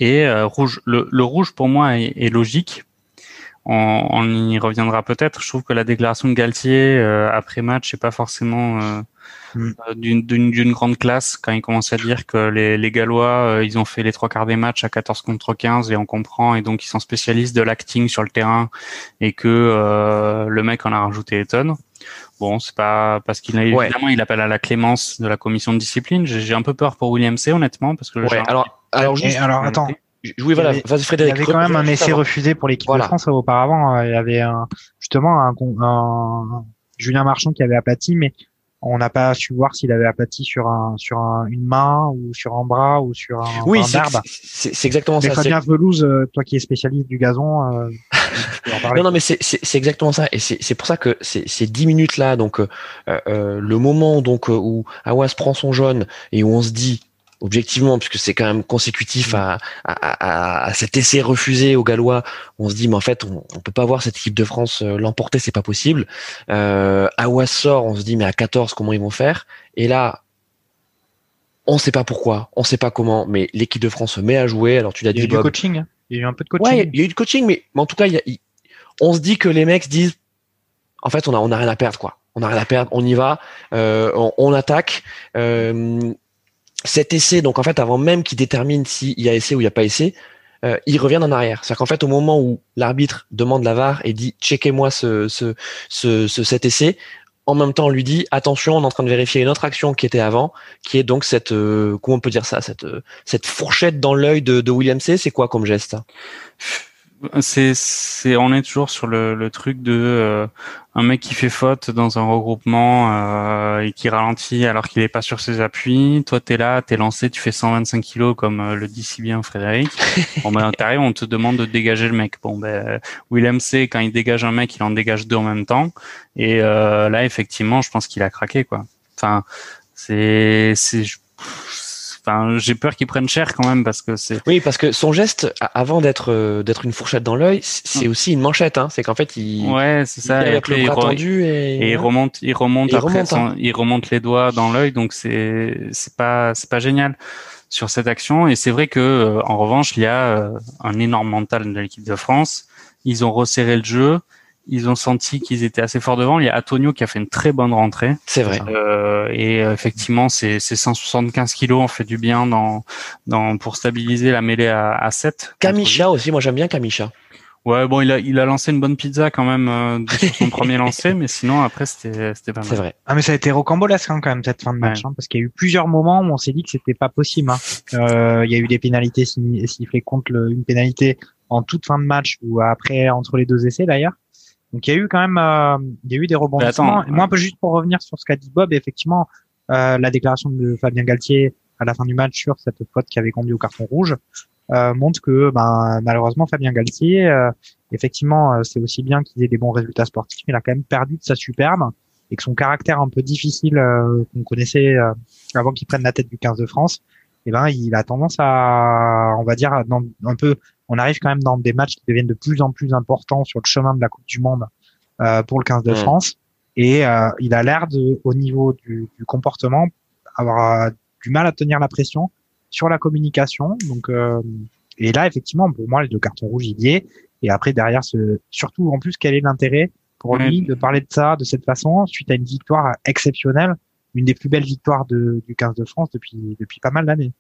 Et euh, rouge, le, le, rouge pour moi est, est logique. On, on, y reviendra peut-être. Je trouve que la déclaration de Galtier euh, après match n'est pas forcément euh, mm. d'une grande classe quand il commence à dire que les, les Gallois ils ont fait les trois quarts des matchs à 14 contre 15 et on comprend et donc ils sont spécialistes de l'acting sur le terrain et que le mec en a rajouté des tonnes. Bon, c'est pas parce qu'il a évidemment il appelle à la clémence de la commission de discipline. J'ai un peu peur pour William C honnêtement parce que ouais, alors alors juste, alors attends. Oui, voilà. Il y avait, Frédéric, il y avait quand même un essai refusé pour l'équipe de France auparavant. Il y avait un, justement un, un, Julien Marchand qui avait aplati, mais on n'a pas su voir s'il avait aplati sur un sur un, une main ou sur un bras ou sur un oui c'est exactement ça Fabien Velouse toi qui es spécialiste du gazon euh, non non mais c'est exactement ça. Et c'est pour ça que ces dix minutes là donc euh, euh, le moment donc où Awas prend son jaune et où on se dit objectivement, puisque c'est quand même consécutif à, à, à, cet essai refusé aux Gallois, on se dit mais en fait on, on peut pas voir cette équipe de France euh, l'emporter, c'est pas possible. Euh, à sort, on se dit mais à 14 comment ils vont faire? Et là, on sait pas pourquoi, on sait pas comment, mais l'équipe de France se met à jouer. Alors tu l'as dit, il y a eu du coaching, hein. il y a eu un peu de coaching. Ouais, il y a eu du coaching, mais, en tout cas, on se dit que les mecs disent en fait on a on a rien à perdre quoi. On a rien à perdre, on y va, euh, on, on, attaque. Euh, cet essai, donc en fait, avant même qu'il détermine s'il y a essai ou il n'y a pas essai, euh, il revient en arrière. C'est-à-dire qu'en fait, au moment où l'arbitre demande la VAR et dit checkez-moi ce, ce, ce, cet essai, en même temps, on lui dit attention, on est en train de vérifier une autre action qui était avant, qui est donc cette euh, comment on peut dire ça, cette euh, cette fourchette dans l'œil de, de William C. C'est quoi comme geste? C'est, c'est, on est toujours sur le, le truc de euh, un mec qui fait faute dans un regroupement euh, et qui ralentit alors qu'il est pas sur ses appuis. Toi, t'es là, t'es lancé, tu fais 125 kilos comme euh, le dit si bien Frédéric. [LAUGHS] bon ben t'arrives, on te demande de dégager le mec. Bon ben Willem C quand il dégage un mec, il en dégage deux en même temps. Et là, effectivement, je pense qu'il a craqué quoi. Enfin, c'est, c'est j'ai peur qu'il prenne cher quand même parce que c'est. Oui, parce que son geste, avant d'être euh, d'être une fourchette dans l'œil, c'est mm. aussi une manchette. Hein. C'est qu'en fait, il. Ouais, c'est ça. Il, et après, il, tendu et... il remonte, il remonte après, hein. il remonte les doigts dans l'œil, donc c'est c'est pas c'est pas génial sur cette action. Et c'est vrai que euh, en revanche, il y a euh, un énorme mental de l'équipe de France. Ils ont resserré le jeu ils ont senti qu'ils étaient assez forts devant. Il y a Antonio qui a fait une très bonne rentrée. C'est vrai. Euh, et euh, effectivement, ces, 175 kilos ont fait du bien dans, dans pour stabiliser la mêlée à, à 7. Kamisha aussi, moi j'aime bien Kamisha. Ouais, bon, il a, il a lancé une bonne pizza quand même euh, sur son premier [LAUGHS] lancer, mais sinon après c'était c'était pas mal. C'est vrai. Ah mais ça a été rocambolesque hein, quand même cette fin de match, hein, parce qu'il y a eu plusieurs moments où on s'est dit que c'était pas possible. Hein. Euh, il y a eu des pénalités sifflées contre le, une pénalité en toute fin de match ou après entre les deux essais d'ailleurs. Donc il y a eu quand même, euh, il y a eu des rebondissements. Et moi, un peu juste pour revenir sur ce qu'a dit Bob, effectivement, euh, la déclaration de Fabien Galtier à la fin du match sur cette faute qui avait conduit au carton rouge euh, montre que, ben, malheureusement, Fabien Galtier, euh, effectivement, euh, c'est aussi bien qu'il ait des bons résultats sportifs, mais il a quand même perdu de sa superbe et que son caractère un peu difficile qu'on connaissait avant qu'il prenne la tête du 15 de France, eh ben, il a tendance à, on va dire, dans, un peu on arrive quand même dans des matchs qui deviennent de plus en plus importants sur le chemin de la Coupe du Monde euh, pour le 15 de. France. Et euh, il a l'air de, au niveau du, du comportement, avoir euh, du mal à tenir la pression sur la communication. Donc, euh, et là, effectivement, pour moi, le carton rouge, il y est. Et après, derrière, ce, surtout, en plus, quel est l'intérêt pour lui de parler de ça de cette façon suite à une victoire exceptionnelle, une des plus belles victoires de, du 15 de France depuis, depuis pas mal d'années.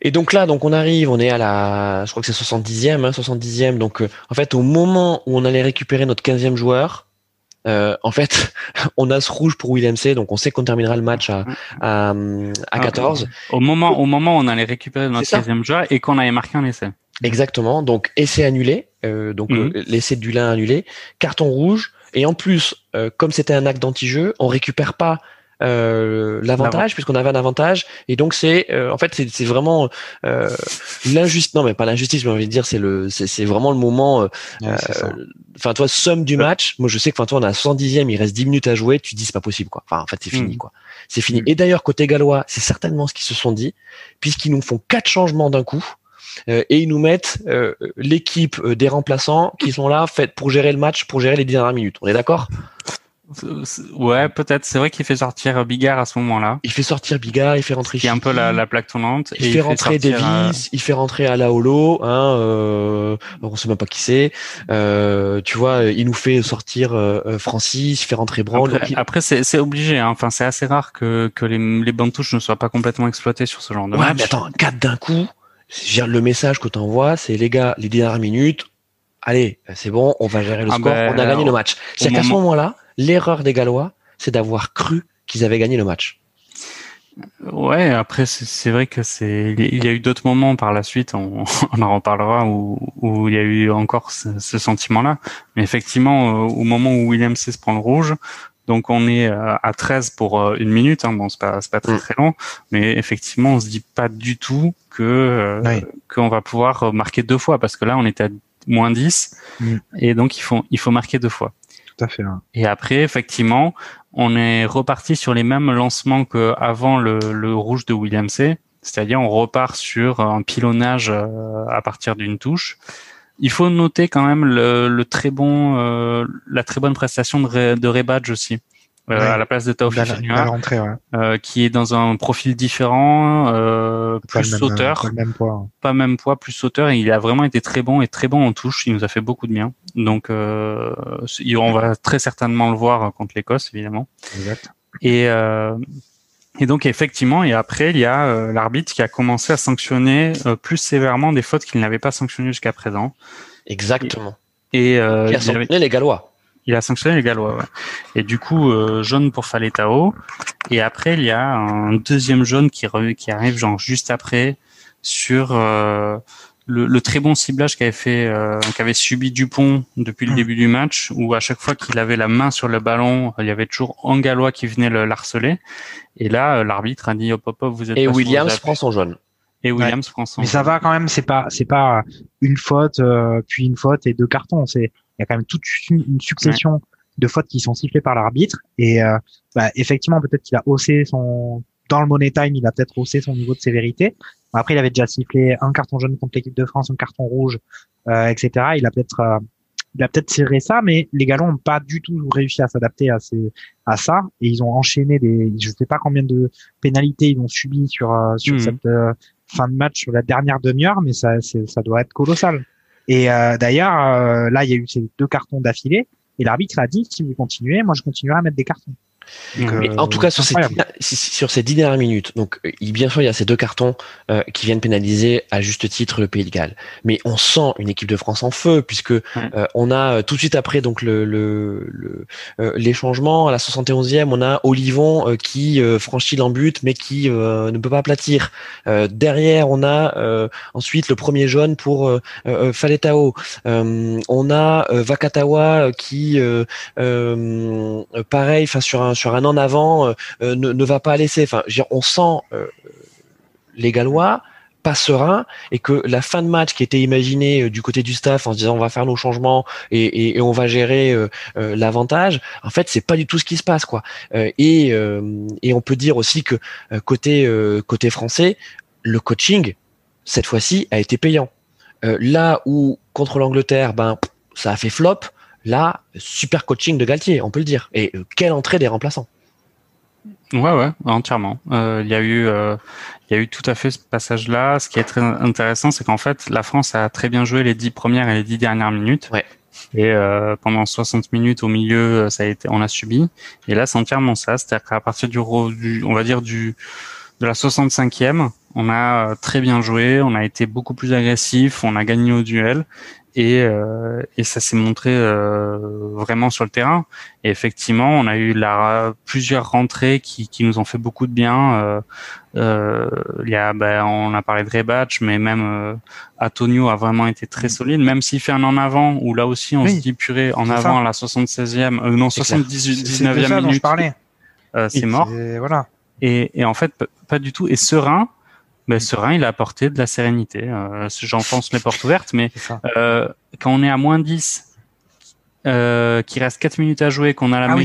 Et donc là, donc on arrive, on est à la, je crois que c'est 70e, hein, 70e. Donc euh, en fait, au moment où on allait récupérer notre 15e joueur, euh, en fait, [LAUGHS] on a ce rouge pour William C, donc on sait qu'on terminera le match à, à, à 14. Ah, au moment, au moment où on allait récupérer notre 15e joueur et qu'on avait marqué un essai. Exactement. Donc essai annulé, euh, donc mhm. l'essai du lin annulé, carton rouge. Et en plus, comme c'était un acte d'anti-jeu, on récupère pas euh, l'avantage puisqu'on avait un avantage. Et donc c'est euh, en fait c'est vraiment euh, l'injustice non mais pas l'injustice mais on va dire c'est le c'est vraiment le moment euh, enfin toi somme du match moi je sais que enfin toi on a 110e il reste 10 minutes à jouer tu dis c'est pas possible quoi. Enfin en fait c'est fini mm. quoi. C'est fini. Mm. et d'ailleurs côté gallois c'est certainement ce qu'ils se sont dit puisqu'ils nous font quatre changements d'un coup et ils nous mettent l'équipe des remplaçants qui sont là fait pour gérer le match pour gérer les dernières minutes. On est d'accord? Ouais, peut-être. C'est vrai qu'il fait sortir Bigard à ce moment-là. Il fait sortir Bigard, il fait rentrer. Qui est un peu la, la, plaque tournante. Il fait rentrer Davis, euh, il fait rentrer Alaolo. Hein, euh, on sait même pas qui c'est. Euh, tu vois, il nous fait sortir euh, Francis, il fait rentrer Brown. Après, c'est obligé. Hein. Enfin, c'est assez rare que, que les, les bandes touches ne soient pas complètement exploitées sur ce genre de ouais, mais attends, quatre d'un coup. Le message que t'envoies, c'est les gars, les dernières minutes, allez, c'est bon, on va gérer le ah score, ben, on a gagné le match. C'est qu'à ce moment-là, l'erreur des Gallois, c'est d'avoir cru qu'ils avaient gagné le match. Ouais, après c'est vrai que c'est il y a eu d'autres moments par la suite, [LAUGHS] on, en reparlera où, où il y a eu encore ce, sentiment-là. Mais effectivement, euh, au moment où William se prend le rouge, Donc on est à 13 pour une minute. Hein. Bon, c'est pas, pas très mm. très long, mais effectivement, on se dit pas du tout que qu'on va pouvoir marquer deux fois parce que là, on était à moins 10 mm. et donc il faut il faut marquer deux fois. Fait. Et après, effectivement, on est reparti sur les mêmes lancements qu'avant le, le rouge de William C. C'est-à-dire, on repart sur un pilonnage euh, à partir d'une touche. Il faut noter quand même le, très bon, euh, la très bonne prestation de, de Rebadge aussi. Euh, à la place de Taoufik euh, qui est dans un profil différent, euh, plus sauteur, pas même poids, pas même poids, plus sauteur, et il a vraiment été très bon et très bon en touche. Il nous a fait beaucoup de bien. Donc, euh, on va très certainement le voir contre l'Écosse, évidemment. Exact. Et euh, et donc effectivement, et après il y a euh, l'arbitre qui a commencé à sanctionner plus sévèrement des fautes qu'il n'avait pas sanctionnées jusqu'à présent. Exactement. Et, euh, il a sanctionné les Gallois. Il a sanctionné les Gallois, ouais. Et du coup, euh, jaune pour Faletao. Et après, il y a un deuxième jaune qui, qui arrive genre juste après sur euh, le, le, très bon ciblage qu'avait fait, euh, qu'avait subi Dupont depuis le mmh. début du match, où à chaque fois qu'il avait la main sur le ballon, il y avait toujours un Gallois qui venait le harceler. Et là, euh, l'arbitre a dit hop hop hop, vous êtes. Et Williams prend son jaune. Et Williams prend son. Mais ça va quand même, c'est pas, c'est pas une faute puis une faute et deux cartons. C'est il y a quand même toute une, succession de fautes qui sont sifflées par l'arbitre. Et euh, bah, effectivement, peut-être qu'il a haussé son dans le money time, il a peut-être haussé son niveau de sévérité. Après, il avait déjà sifflé un carton jaune contre l'équipe de France, un carton rouge, euh, etc. Il a peut-être euh, il a peut-être tiré ça, mais les Galons n'ont pas du tout réussi à s'adapter à, ces, à ça, et ils ont enchaîné des, je sais pas combien de pénalités ils ont subi sur sur hmm. cette fin de match sur la dernière demi-heure, mais ça ça doit être colossal. Et euh, d'ailleurs, euh, là, il y a eu ces deux cartons d'affilée. Et l'arbitre a dit, si vous continuez, moi, je continuerai à mettre des cartons. Mais en tout cas, sur ces, sur ces dix dernières minutes, donc euh, bien sûr, il y a ces deux cartons euh, qui viennent pénaliser à juste titre le Pays de Galles. Mais on sent une équipe de France en feu puisque euh, on a tout de suite après donc le, le, le les changements à la 71e, on a Olivon qui franchit l'embut mais qui ne peut pas aplatir. derrière, on a ensuite le premier jaune pour Faletao. on a Vakatawa qui pareil, enfin sur un sur un en avant euh, euh, ne, va pas laisser. Enfin, on sent euh, les Gallois pas sereins et que la fin de match qui était imaginée du côté du staff en se disant on va faire nos changements et, on va gérer l'avantage, en fait c'est pas du tout ce qui se passe quoi. et, et on peut dire aussi que côté côté français, le coaching cette fois-ci a été payant. là où contre l'Angleterre, ben ça a fait flop. Là, super coaching de Galtier, on peut le dire. Et euh, quelle entrée des remplaçants. Ouais, ouais, entièrement. Euh, il y a eu, euh, il y a eu tout à fait ce passage-là. Ce qui est très intéressant, c'est qu'en fait, la France a très bien joué les dix premières et les dix dernières minutes. Ouais. Et pendant 60 minutes au milieu, ça a été, on a subi. Et là, c'est entièrement ça. C'est-à-dire qu'à partir du, du, on va dire du, de la 65e, on a très bien joué, on a été beaucoup plus agressif, on a gagné au duel et, euh, et ça s'est montré euh, vraiment sur le terrain. Et effectivement, on a eu la, plusieurs rentrées qui, qui nous ont fait beaucoup de bien. Euh, euh il y a, ben, on a parlé de Rebatch, mais même euh, Antonio a vraiment été très mm. solide, même s'il fait un en avant, où là aussi on se dit purée, en avant à la 76e, euh, non 79e minute, c'est mort. Voilà. Et, et en fait, pas du tout. Et serein, ben, Serein, il a apporté de la sérénité. Euh, J'en pense les portes ouvertes, mais euh, quand on est à moins 10, euh, qu'il reste 4 minutes à jouer, qu'on a la ah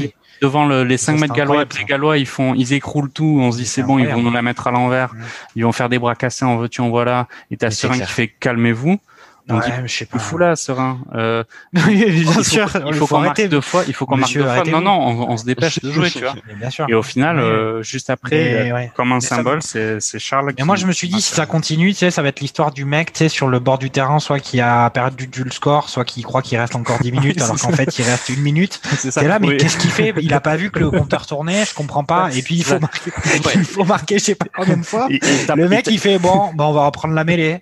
devant le, les 5 mètres gallois, les gallois, ils font, ils écroulent tout, on se dit c'est bon, ils vont nous la mettre à l'envers, ils vont faire des bras cassés en veux-tu, en voilà, et t'as Serein qui fait calmez-vous. Donc, ouais, je sais pas. Fou là, serein. Euh, [LAUGHS] bien sûr. Il faut, qu'on marque deux fois. Il faut qu'on marque deux fois. Non, non, on, on, se dépêche de jouer, tu vois. Bien sûr. Et au final, euh, juste après, euh, comme un symbole, c'est c'est Charles. Mais moi, je me suis dit, si ça continue, tu sais, ça va être l'histoire du mec, tu sais, sur le bord du terrain, soit qui a perdu du score, soit qui croit qu'il reste encore 10 [LAUGHS] minutes, alors qu'en fait, il reste une minute. [LAUGHS] C'est là, mais qu'est-ce qu'il fait? Il a pas vu que le compteur tournait. Je comprends pas. Et puis il faut marquer, il faut marquer, je sais pas combien de fois. Le mec, il fait bon, on va reprendre la mêlée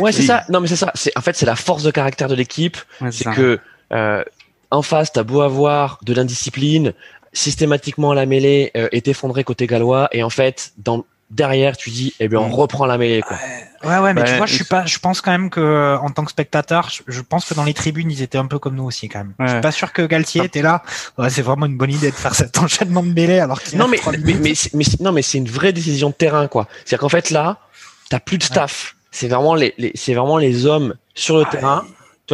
ouais, c'est ça. Non, mais c'est ça. C'est en fait c'est la force de caractère de l'équipe. c'est que euh, en face, t'as beau avoir de l'indiscipline, systématiquement la mêlée euh, est effondrée côté gallois, et en fait, dans derrière, tu dis, eh bien, on reprend la mêlée. Quoi. Ouais, ouais, mais tu vois, je suis pas, je pense quand même que en tant que spectateur, je, pense que dans les tribunes, ils étaient un peu comme nous aussi quand même. Je suis pas sûr que Galtier était là. Ouais, c'est vraiment une bonne idée de faire cet [LAUGHS] enchaînement de mêlée alors qu'il non, mais, mais, mais, mais, non, mais c'est une vraie décision de terrain, quoi. C'est-à-dire qu'en fait là, t'as plus de staff. C'est vraiment les, les c'est vraiment les hommes sur le terrain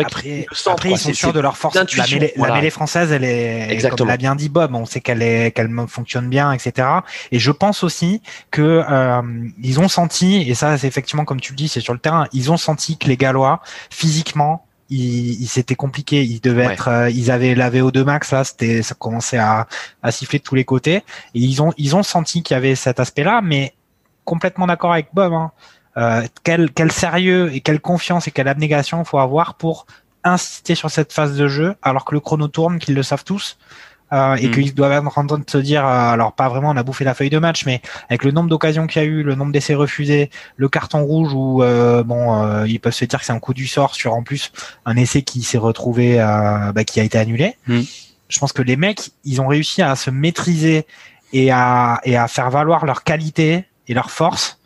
après, ils sont sûrs de leur force. La mêlée, française, elle est, Exactement. comme l'a bien dit Bob, on sait qu'elle est, qu'elle fonctionne bien, etc. Et je pense aussi que euh, ils ont senti, et ça, c'est effectivement comme tu le dis, c'est sur le terrain, ils ont senti que les Gallois, physiquement, ils, c'était compliqué. Ils devaient être, euh, ils avaient la VO2 max là, c'était, ça commençait à, à siffler de tous les côtés. Et ils ont, ils ont senti qu'il y avait cet aspect-là, mais complètement d'accord avec Bob. Hein. Euh, quel, quel sérieux et quelle confiance et quelle abnégation faut avoir pour insister sur cette phase de jeu alors que le chrono tourne, qu'ils le savent tous. Euh, et mm. qu'ils doivent être en train de se dire, euh, alors pas vraiment, on a bouffé la feuille de match, mais avec le nombre d'occasions qu'il y a eu, le nombre d'essais refusés, le carton rouge où euh, bon, ils peuvent se dire que c'est un coup du sort sur en plus un essai qui s'est retrouvé, bah, qui a été annulé. Mm. Je pense que les mecs, ils ont réussi à se maîtriser et à et à faire valoir leur qualité et leur force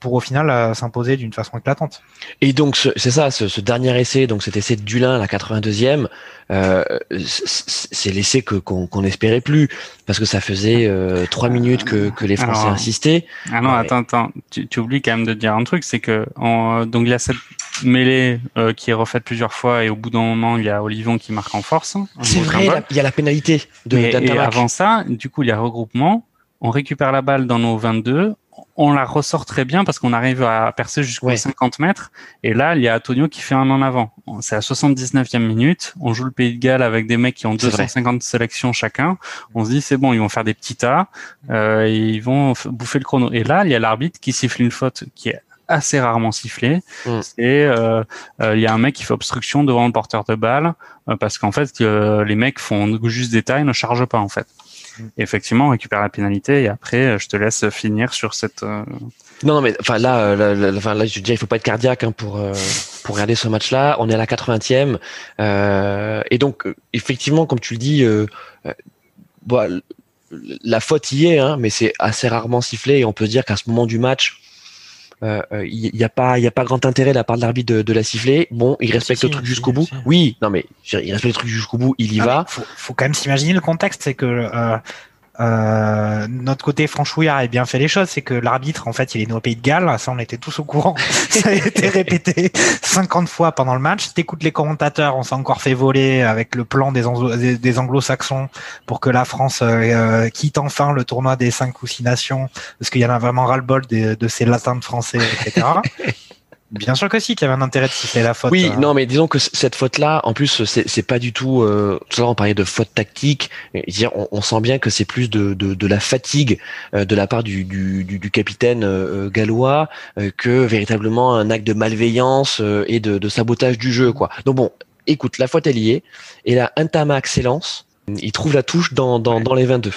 pour au final euh, s'imposer d'une façon éclatante. Et donc c'est ça, ce, dernier essai, donc cet essai de Dulin, la 82e, euh, c'est l'essai que qu'on n'espérait plus parce que ça faisait euh, trois minutes que, que les Français insistaient. Ah non, attends, attends, tu, tu, oublies quand même de dire un truc, c'est que en, donc il y a cette mêlée qui est refaite plusieurs fois et au bout d'un moment il y a Olivon qui marque en force. C'est vrai, il y a la pénalité de. et avant ça, du coup il y a regroupement on récupère la balle dans nos 22, on la ressort très bien parce qu'on arrive à percer jusqu'aux 50 mètres. Et là, il y a Antonio qui fait un en avant. C'est à 79e minute. On joue le Pays de Galles avec des mecs qui ont 250 sélections chacun. On se dit, c'est bon, ils vont faire des petits tas. Euh, et ils vont bouffer le chrono. Et là, il y a l'arbitre qui siffle une faute qui est assez rarement sifflée. Mm. Et euh, euh, il y a un mec qui fait obstruction devant le porteur de balle parce qu'en fait, les mecs font juste des tailles, ne chargent pas en fait. Effectivement, on récupère la pénalité et après, euh, je te laisse finir sur cette. Euh, non, mais enfin là, euh, là, enfin, là, je dis, il faut pas être cardiaque hein, pour pour regarder ce match-là. On est à la 80e et donc effectivement, comme tu le dis, bon, la faute y est, hein, mais c'est assez rarement sifflé et on peut dire qu'à ce moment du match, il euh, n'y euh, a pas il y a pas grand intérêt de la part de l'arbitre de, de, la siffler. Bon, il respecte le truc jusqu'au bout. Oui, non mais il respecte le truc jusqu'au bout, il y va. Faut, faut quand même s'imaginer le contexte, c'est que euh, notre côté franchouillard a bien fait les choses, c'est que l'arbitre, en fait, il est né au Pays de Galles, ça on était tous au courant, [LAUGHS] ça a été répété 50 fois pendant le match. T'écoutes les commentateurs, on s'est encore fait voler avec le plan des, des, anglo-saxons pour que la France euh, euh, quitte enfin le tournoi des cinq ou six nations, parce qu'il y en a vraiment ras-le-bol de, de ces latins de français, etc. [LAUGHS] Bien sûr que si, qu'il y avait un intérêt de citer la faute. Oui, euh. non, mais disons que cette faute-là, en plus, c'est pas du tout. Euh, tout à on parlait de faute tactique. Dire, on, on sent bien que c'est plus de, de, de, la fatigue euh, de la part du, du, du, capitaine euh, gallois que véritablement un acte de malveillance et de, de, sabotage du jeu, quoi. Donc bon, écoute, la faute est liée. Et là, Intamax s'élance. Il trouve la touche dans, dans, dans les 22.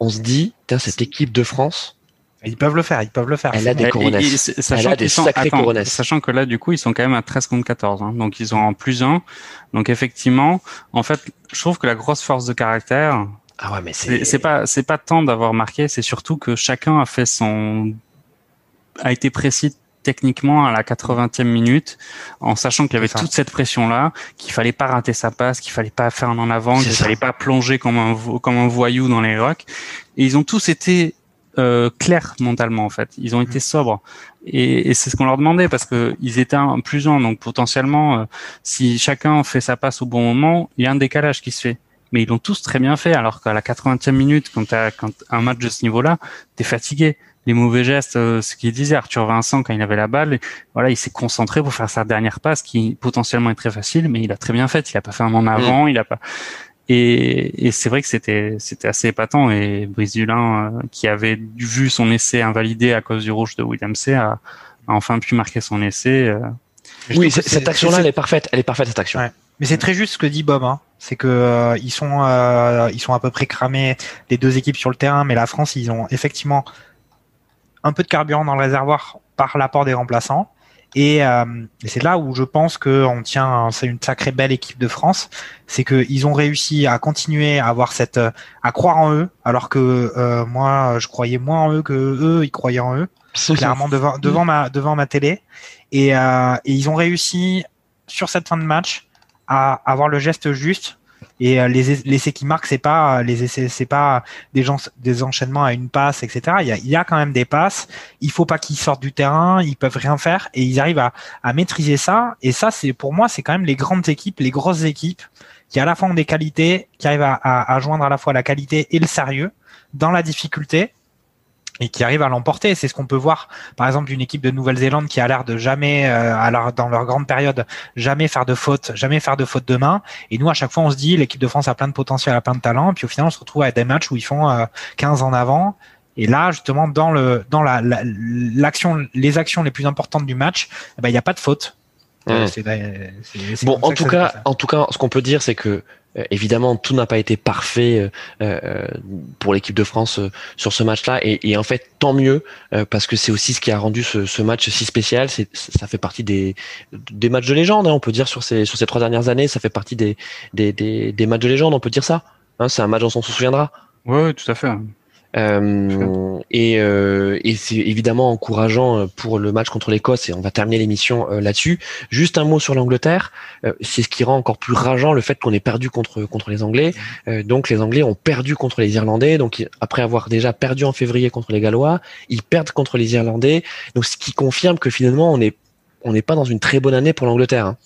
On se dit, cette équipe de France, ils peuvent le faire, ils peuvent le faire. Elle a des coronesses. Elle a des sacrés coronesses. Sachant que là, du coup, ils sont quand même à 13 contre 14. Hein, donc, ils ont en plus un. Donc, effectivement, en fait, je trouve que la grosse force de caractère, ah ouais, mais c'est c'est pas c'est pas tant d'avoir marqué, c'est surtout que chacun a fait son a été précis techniquement à la 80e minute, en sachant qu'il y avait toute cette pression-là, qu'il fallait pas rater sa passe, qu'il fallait pas faire un en avant, qu'il fallait pas plonger comme un comme un voyou dans les rocks. Et ils ont tous été euh, clairs mentalement en fait. Ils ont été mm. sobres et, et c'est ce qu'on leur demandait parce que ils étaient un, plus un donc potentiellement euh, si chacun fait sa passe au bon moment, il y a un décalage qui se fait. Mais ils l'ont tous très bien fait alors qu'à la 80e minute quand as quand un match de ce niveau-là, t'es fatigué. Les mauvais gestes, euh, ce qu'il disait Arthur Vincent quand il avait la balle, voilà, il s'est concentré pour faire sa dernière passe qui potentiellement est très facile, mais il a très bien fait. Il a pas fait un en avant, mm. il a pas. Et, et c'est vrai que c'était c'était assez épatant et Brice Dulin, euh, qui avait vu son essai invalidé à cause du rouge de William C, a, enfin pu marquer son essai. Euh. Oui, cette action-là, elle est parfaite. Elle est parfaite cette action. Mais c'est très juste ce que dit Bob. Hein. C'est que euh, ils sont ils sont à peu près cramés les deux équipes sur le terrain, mais la France, ils ont effectivement un peu de carburant dans le réservoir par l'apport des remplaçants. Et, euh, et c'est là où je pense que on tient, c'est une sacrée belle équipe de France, c'est qu'ils ont réussi à continuer à avoir cette, à croire en eux, alors que euh, moi, je croyais moins en eux que eux, ils croyaient en eux, clairement devant devant ma devant ma télé, et, euh, et ils ont réussi sur cette fin de match à avoir le geste juste et euh, les, les essais qui marquent, c'est pas les essais, c'est pas des gens, des enchaînements à une passe, etc. Il y a, quand même des passes. Il faut pas qu'ils sortent du terrain. Ils peuvent rien faire et ils arrivent à, maîtriser ça. Et ça, c'est pour moi, c'est quand même les grandes équipes, les grosses équipes qui à la fois ont des qualités, qui arrivent à joindre à la fois la qualité et le sérieux dans la difficulté et qui arrivent à l'emporter. C'est ce qu'on peut voir, par exemple, d'une équipe de Nouvelle-Zélande qui a l'air de jamais, euh, alors dans leur grande période, jamais faire de faute, jamais faire de faute de main. Et nous, à chaque fois, on se dit, l'équipe de France a plein de potentiel, a plein de talent. Puis au final, on se retrouve avec des matchs où ils font euh, 15 en avant. Et là, justement, dans le dans la l'action, les actions les plus importantes du match, eh ben, il n'y a pas de faute. Mmh. Bon, en tout cas, en tout cas, ce qu'on peut dire, c'est que évidemment, tout n'a pas été parfait euh, euh, pour l'équipe de France sur ce match-là, et, et, en fait, tant mieux parce que c'est aussi ce qui a rendu ce, match si spécial. Ça fait partie des, matchs de légende, hein, on peut dire sur ces sur ces trois dernières années, ça fait partie des matchs de légende, on peut dire ça. Hein, c'est un match dont on se souviendra. Oui, tout à fait. Euh, et, euh, et c'est évidemment encourageant pour le match contre l'Écosse et on va terminer l'émission euh, là-dessus. Juste un mot sur l'Angleterre, euh, c'est ce qui rend encore plus rageant le fait qu'on ait perdu contre contre les Anglais. Euh, donc les Anglais ont perdu contre les Irlandais. Donc après avoir déjà perdu en février contre les Gallois, ils perdent contre les Irlandais. Donc ce qui confirme que finalement on est on n'est pas dans une très bonne année pour l'Angleterre. Hein.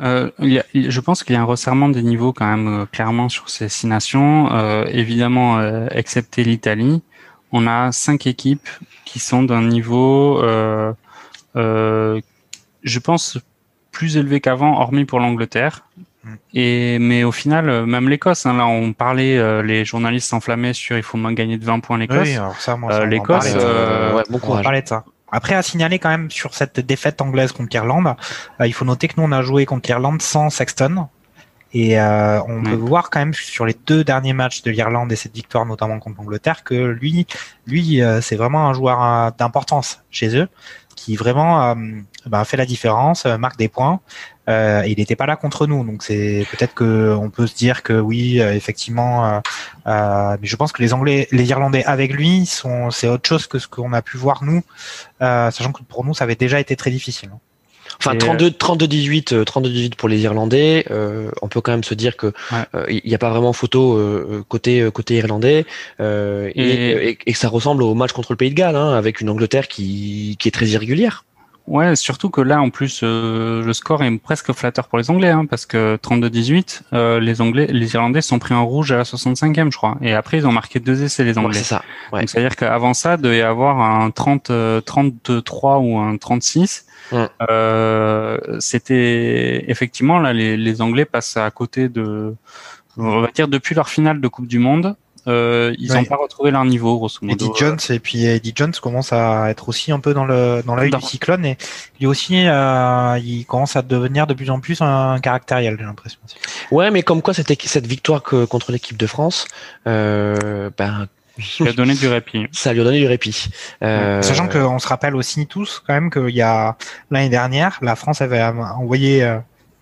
Euh, il y a, je pense qu'il y a un resserrement des niveaux quand même euh, clairement sur ces six nations. Euh, évidemment, euh, excepté l'Italie, on a cinq équipes qui sont d'un niveau, euh, je pense, plus élevé qu'avant, hormis pour l'Angleterre. Mm. Et mais au final, même l'Écosse, hein, là on parlait, les journalistes s'enflammaient sur il faut moins gagner de 20 points l'Écosse. Oui, L'Écosse, ouais, bon courage. On parlait de ça. Après, à signaler quand même sur cette défaite anglaise contre l'Irlande, euh, il faut noter que nous, on a joué contre l'Irlande sans Sexton. Et euh, on ouais. peut voir quand même sur les deux derniers matchs de l'Irlande et cette victoire notamment contre l'Angleterre que lui, lui, euh, c'est vraiment un joueur euh, d'importance chez eux qui vraiment euh, bah, fait la différence, marque des points. Euh, il n'était pas là contre nous, donc c'est peut-être que on peut se dire que oui, effectivement. mais je pense que les Anglais, les Irlandais avec lui sont, c'est autre chose que ce qu'on a pu voir nous, sachant que pour nous ça avait déjà été très difficile. Enfin, 32, 32, 18, 32, 18 pour les Irlandais. Euh, on peut quand même se dire que il ouais. n'y a pas vraiment photo euh, côté côté irlandais euh, et, et, et, que ça ressemble au match contre le Pays de Galles, hein, avec une Angleterre qui, qui est très irrégulière. Ouais, surtout que là, en plus, euh, le score est presque flatteur pour les Anglais, hein, parce que 32-18, euh, les Anglais, les Irlandais sont pris en rouge à la 65e, je crois. Et après, ils ont marqué deux essais, les Anglais. Ouais, c'est ça. Ouais. Donc, c'est-à-dire qu'avant ça, il devait y avoir un 30, 33 ou un 36. Ouais. Euh, c'était effectivement là, les, les Anglais passent à côté de, on va dire depuis leur finale de Coupe du Monde, euh, ils n'ont ouais. pas retrouvé leur niveau, grosso modo. Eddie Jones et puis Eddie Jones commence à être aussi un peu dans le dans l'œil du cyclone et lui aussi euh, il commence à devenir de plus en plus un caractériel, j'ai l'impression. Ouais, mais comme quoi cette cette victoire que, contre l'équipe de France, euh, ben ça lui a donné du répit. [LAUGHS] Ça lui a donné du répit. Euh... Sachant qu'on se rappelle aussi tous quand même qu'il y a l'année dernière, la France avait envoyé euh,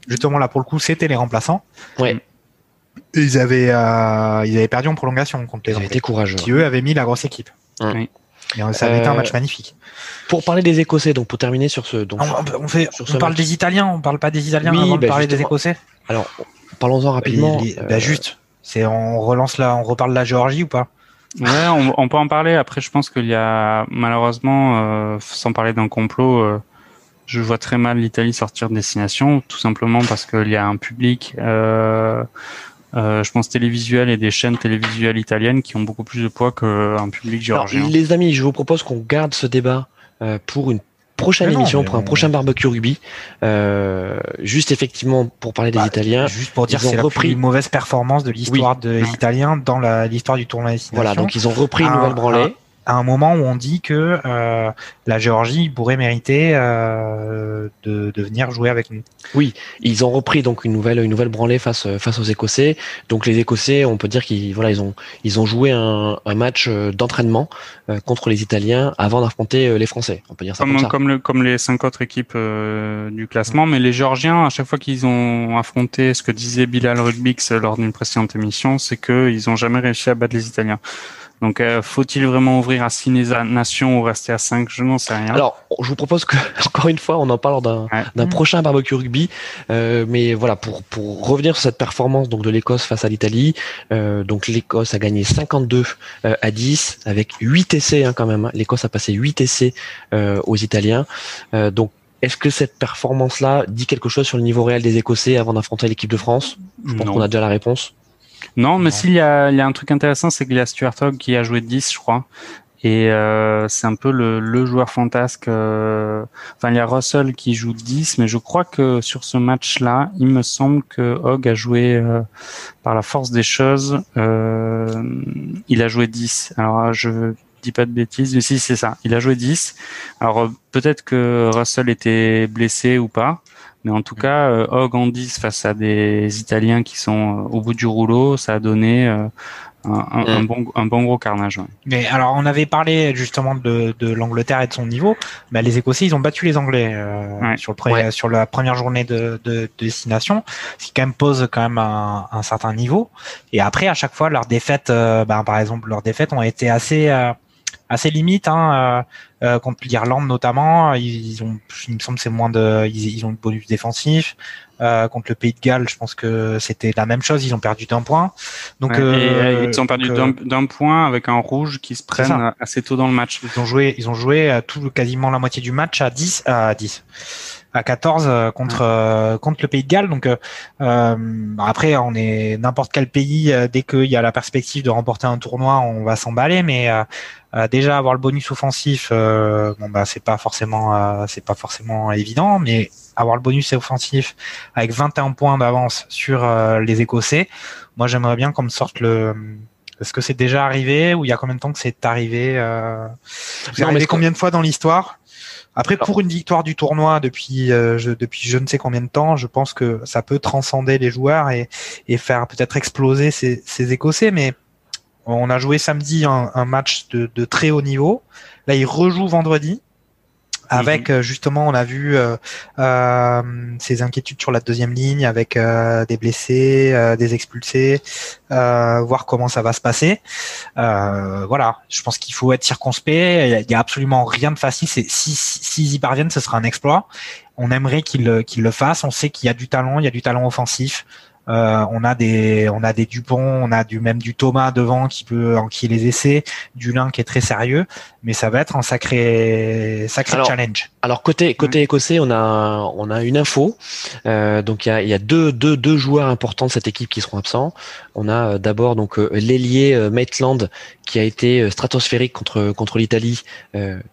justement là pour le coup c'était les remplaçants. Ouais. Ils avaient, euh, ils avaient perdu en prolongation contre les Ils avaient été courageux. Qui eux avaient mis la grosse équipe. Mmh. Et ça avait euh, été un match magnifique. Pour parler des Écossais, donc pour terminer sur ce, donc on, on fait, on parle match. des Italiens, on parle pas des Italiens oui, avant bah de parler des Écossais. Alors, parlons-en rapidement. Les, les, bah juste, c'est on relance là, on reparle de la Géorgie ou pas? Ouais, on, on, peut en parler. Après, je pense qu'il y a malheureusement, euh, sans parler d'un complot, euh, je vois très mal l'Italie sortir de destination, tout simplement parce qu'il y a un public. Euh, euh, je pense télévisuel et des chaînes télévisuelles italiennes qui ont beaucoup plus de poids qu'un public géorgien. Alors, les amis, je vous propose qu'on garde ce débat euh, pour une prochaine non, émission, pour un prochain barbecue rugby. Euh, juste effectivement pour parler des bah, Italiens. Juste pour dire c'est la repris... plus mauvaise performance de l'histoire oui. des Italiens dans l'histoire du tournoi Voilà, donc ils ont repris une nouvelle branlée. À un moment où on dit que euh, la Géorgie pourrait mériter euh, de, de, venir jouer avec nous. Oui, ils ont repris donc une nouvelle une nouvelle branlée face face aux Écossais. Donc les Écossais, on peut dire qu'ils voilà ils ont ils ont joué un, un match d'entraînement contre les Italiens avant d'affronter les Français. On peut dire ça comme, comme ça. Comme, le, comme les cinq autres équipes du classement, mais les Géorgiens à chaque fois qu'ils ont affronté ce que disait Bilal Rugbix lors d'une précédente émission, c'est qu'ils n'ont jamais réussi à battre les Italiens. Donc, euh, faut-il vraiment ouvrir à six nations ou rester à cinq? Je n'en sais rien. Alors, je vous propose que, [LAUGHS] encore une fois, on en parle d'un d'un prochain barbecue rugby. Euh, mais voilà, pour, pour revenir sur cette performance donc de l'Écosse face à l'Italie, euh, donc l'Écosse a gagné 52 euh, à 10 avec 8 essais hein, quand même. L'Écosse a passé 8 essais euh, aux Italiens. donc, est-ce que cette performance-là dit quelque chose sur le niveau réel des Écossais avant d'affronter l'équipe de France? Je pense qu'on a déjà la réponse. Non, mais s'il y a, il y a un truc intéressant, c'est qu'il y a Stuart Hogg qui a joué 10, je crois. Et euh, c'est un peu le, le joueur fantasque. Euh... Enfin, il y a Russell qui joue 10, mais je crois que sur ce match-là, il me semble que Hogg a joué euh, par la force des choses. Il a joué 10. Alors, je dis pas de bêtises, mais si c'est ça. Il a joué 10. Alors peut-être que Russell était blessé ou pas. Mais en tout cas, euh, Hogg en 10 face à des Italiens qui sont euh, au bout du rouleau, ça a donné euh, un, un, mm. bon, un bon gros carnage. Mais alors, on avait parlé justement de, de l'Angleterre et de son niveau. Bah, les Écossais, ils ont battu les Anglais euh, sur, le sur la première journée de, de, de, destination, ce qui quand même pose quand même un, un certain niveau. Et après, à chaque fois, leurs défaites, bah, par exemple, leurs défaites ont été assez assez limite hein, euh, euh, contre l'Irlande notamment. Ils, ont, il me semble, c'est moins de, ils, ont le bonus défensif. Euh, contre le Pays de Galles, je pense que c'était la même chose. Ils ont perdu d'un point. Donc euh, ils ont perdu d'un point avec un rouge qui se prennent assez tôt dans le match. Ils ont joué, ils ont joué tout quasiment la moitié du match à 10 à 10 à 14 euh, contre euh, contre le Pays de Galles. Donc euh, après, on est n'importe quel pays dès qu'il y a la perspective de remporter un tournoi, on va s'emballer. Mais déjà avoir le bonus offensif, bon bah c'est pas forcément c'est pas forcément évident, mais avoir le bonus offensif avec 21 points d'avance sur les Écossais, moi j'aimerais bien qu'on me sorte le est-ce que c'est déjà arrivé ou il y a combien de temps que c'est arrivé euh... C'est arrivé combien de fois dans l'histoire? Après, pour une victoire du tournoi depuis euh, je, depuis je ne sais combien de temps, je pense que ça peut transcender les joueurs et, et faire peut-être exploser ces, ces, Écossais. Mais on a joué samedi un, un match de, de, très haut niveau. Là, ils rejouent vendredi. Avec mhm. euh, justement, on a vu euh, euh, ces inquiétudes sur la deuxième ligne, avec euh, des blessés, euh, des expulsés, voir comment ça va se passer. voilà, je pense qu'il faut être circonspect. Il n'y a absolument rien de facile. S'ils si, si, y parviennent, ce sera un exploit. On aimerait qu'ils qu'ils le fassent. On sait qu'il y a du talent, il y a du talent offensif. Euh, on a des on a des Dupont, on a du même du Thomas devant qui peut enquiller les essais, du Lin qui est très sérieux, mais ça va être un sacré sacré challenge. Alors côté côté écossais, on a on a une info. Euh, donc il y a, y a deux, deux deux joueurs importants de cette équipe qui seront absents. On a euh, d'abord donc l'ailier Maitland qui a été stratosphérique contre contre l'Italie,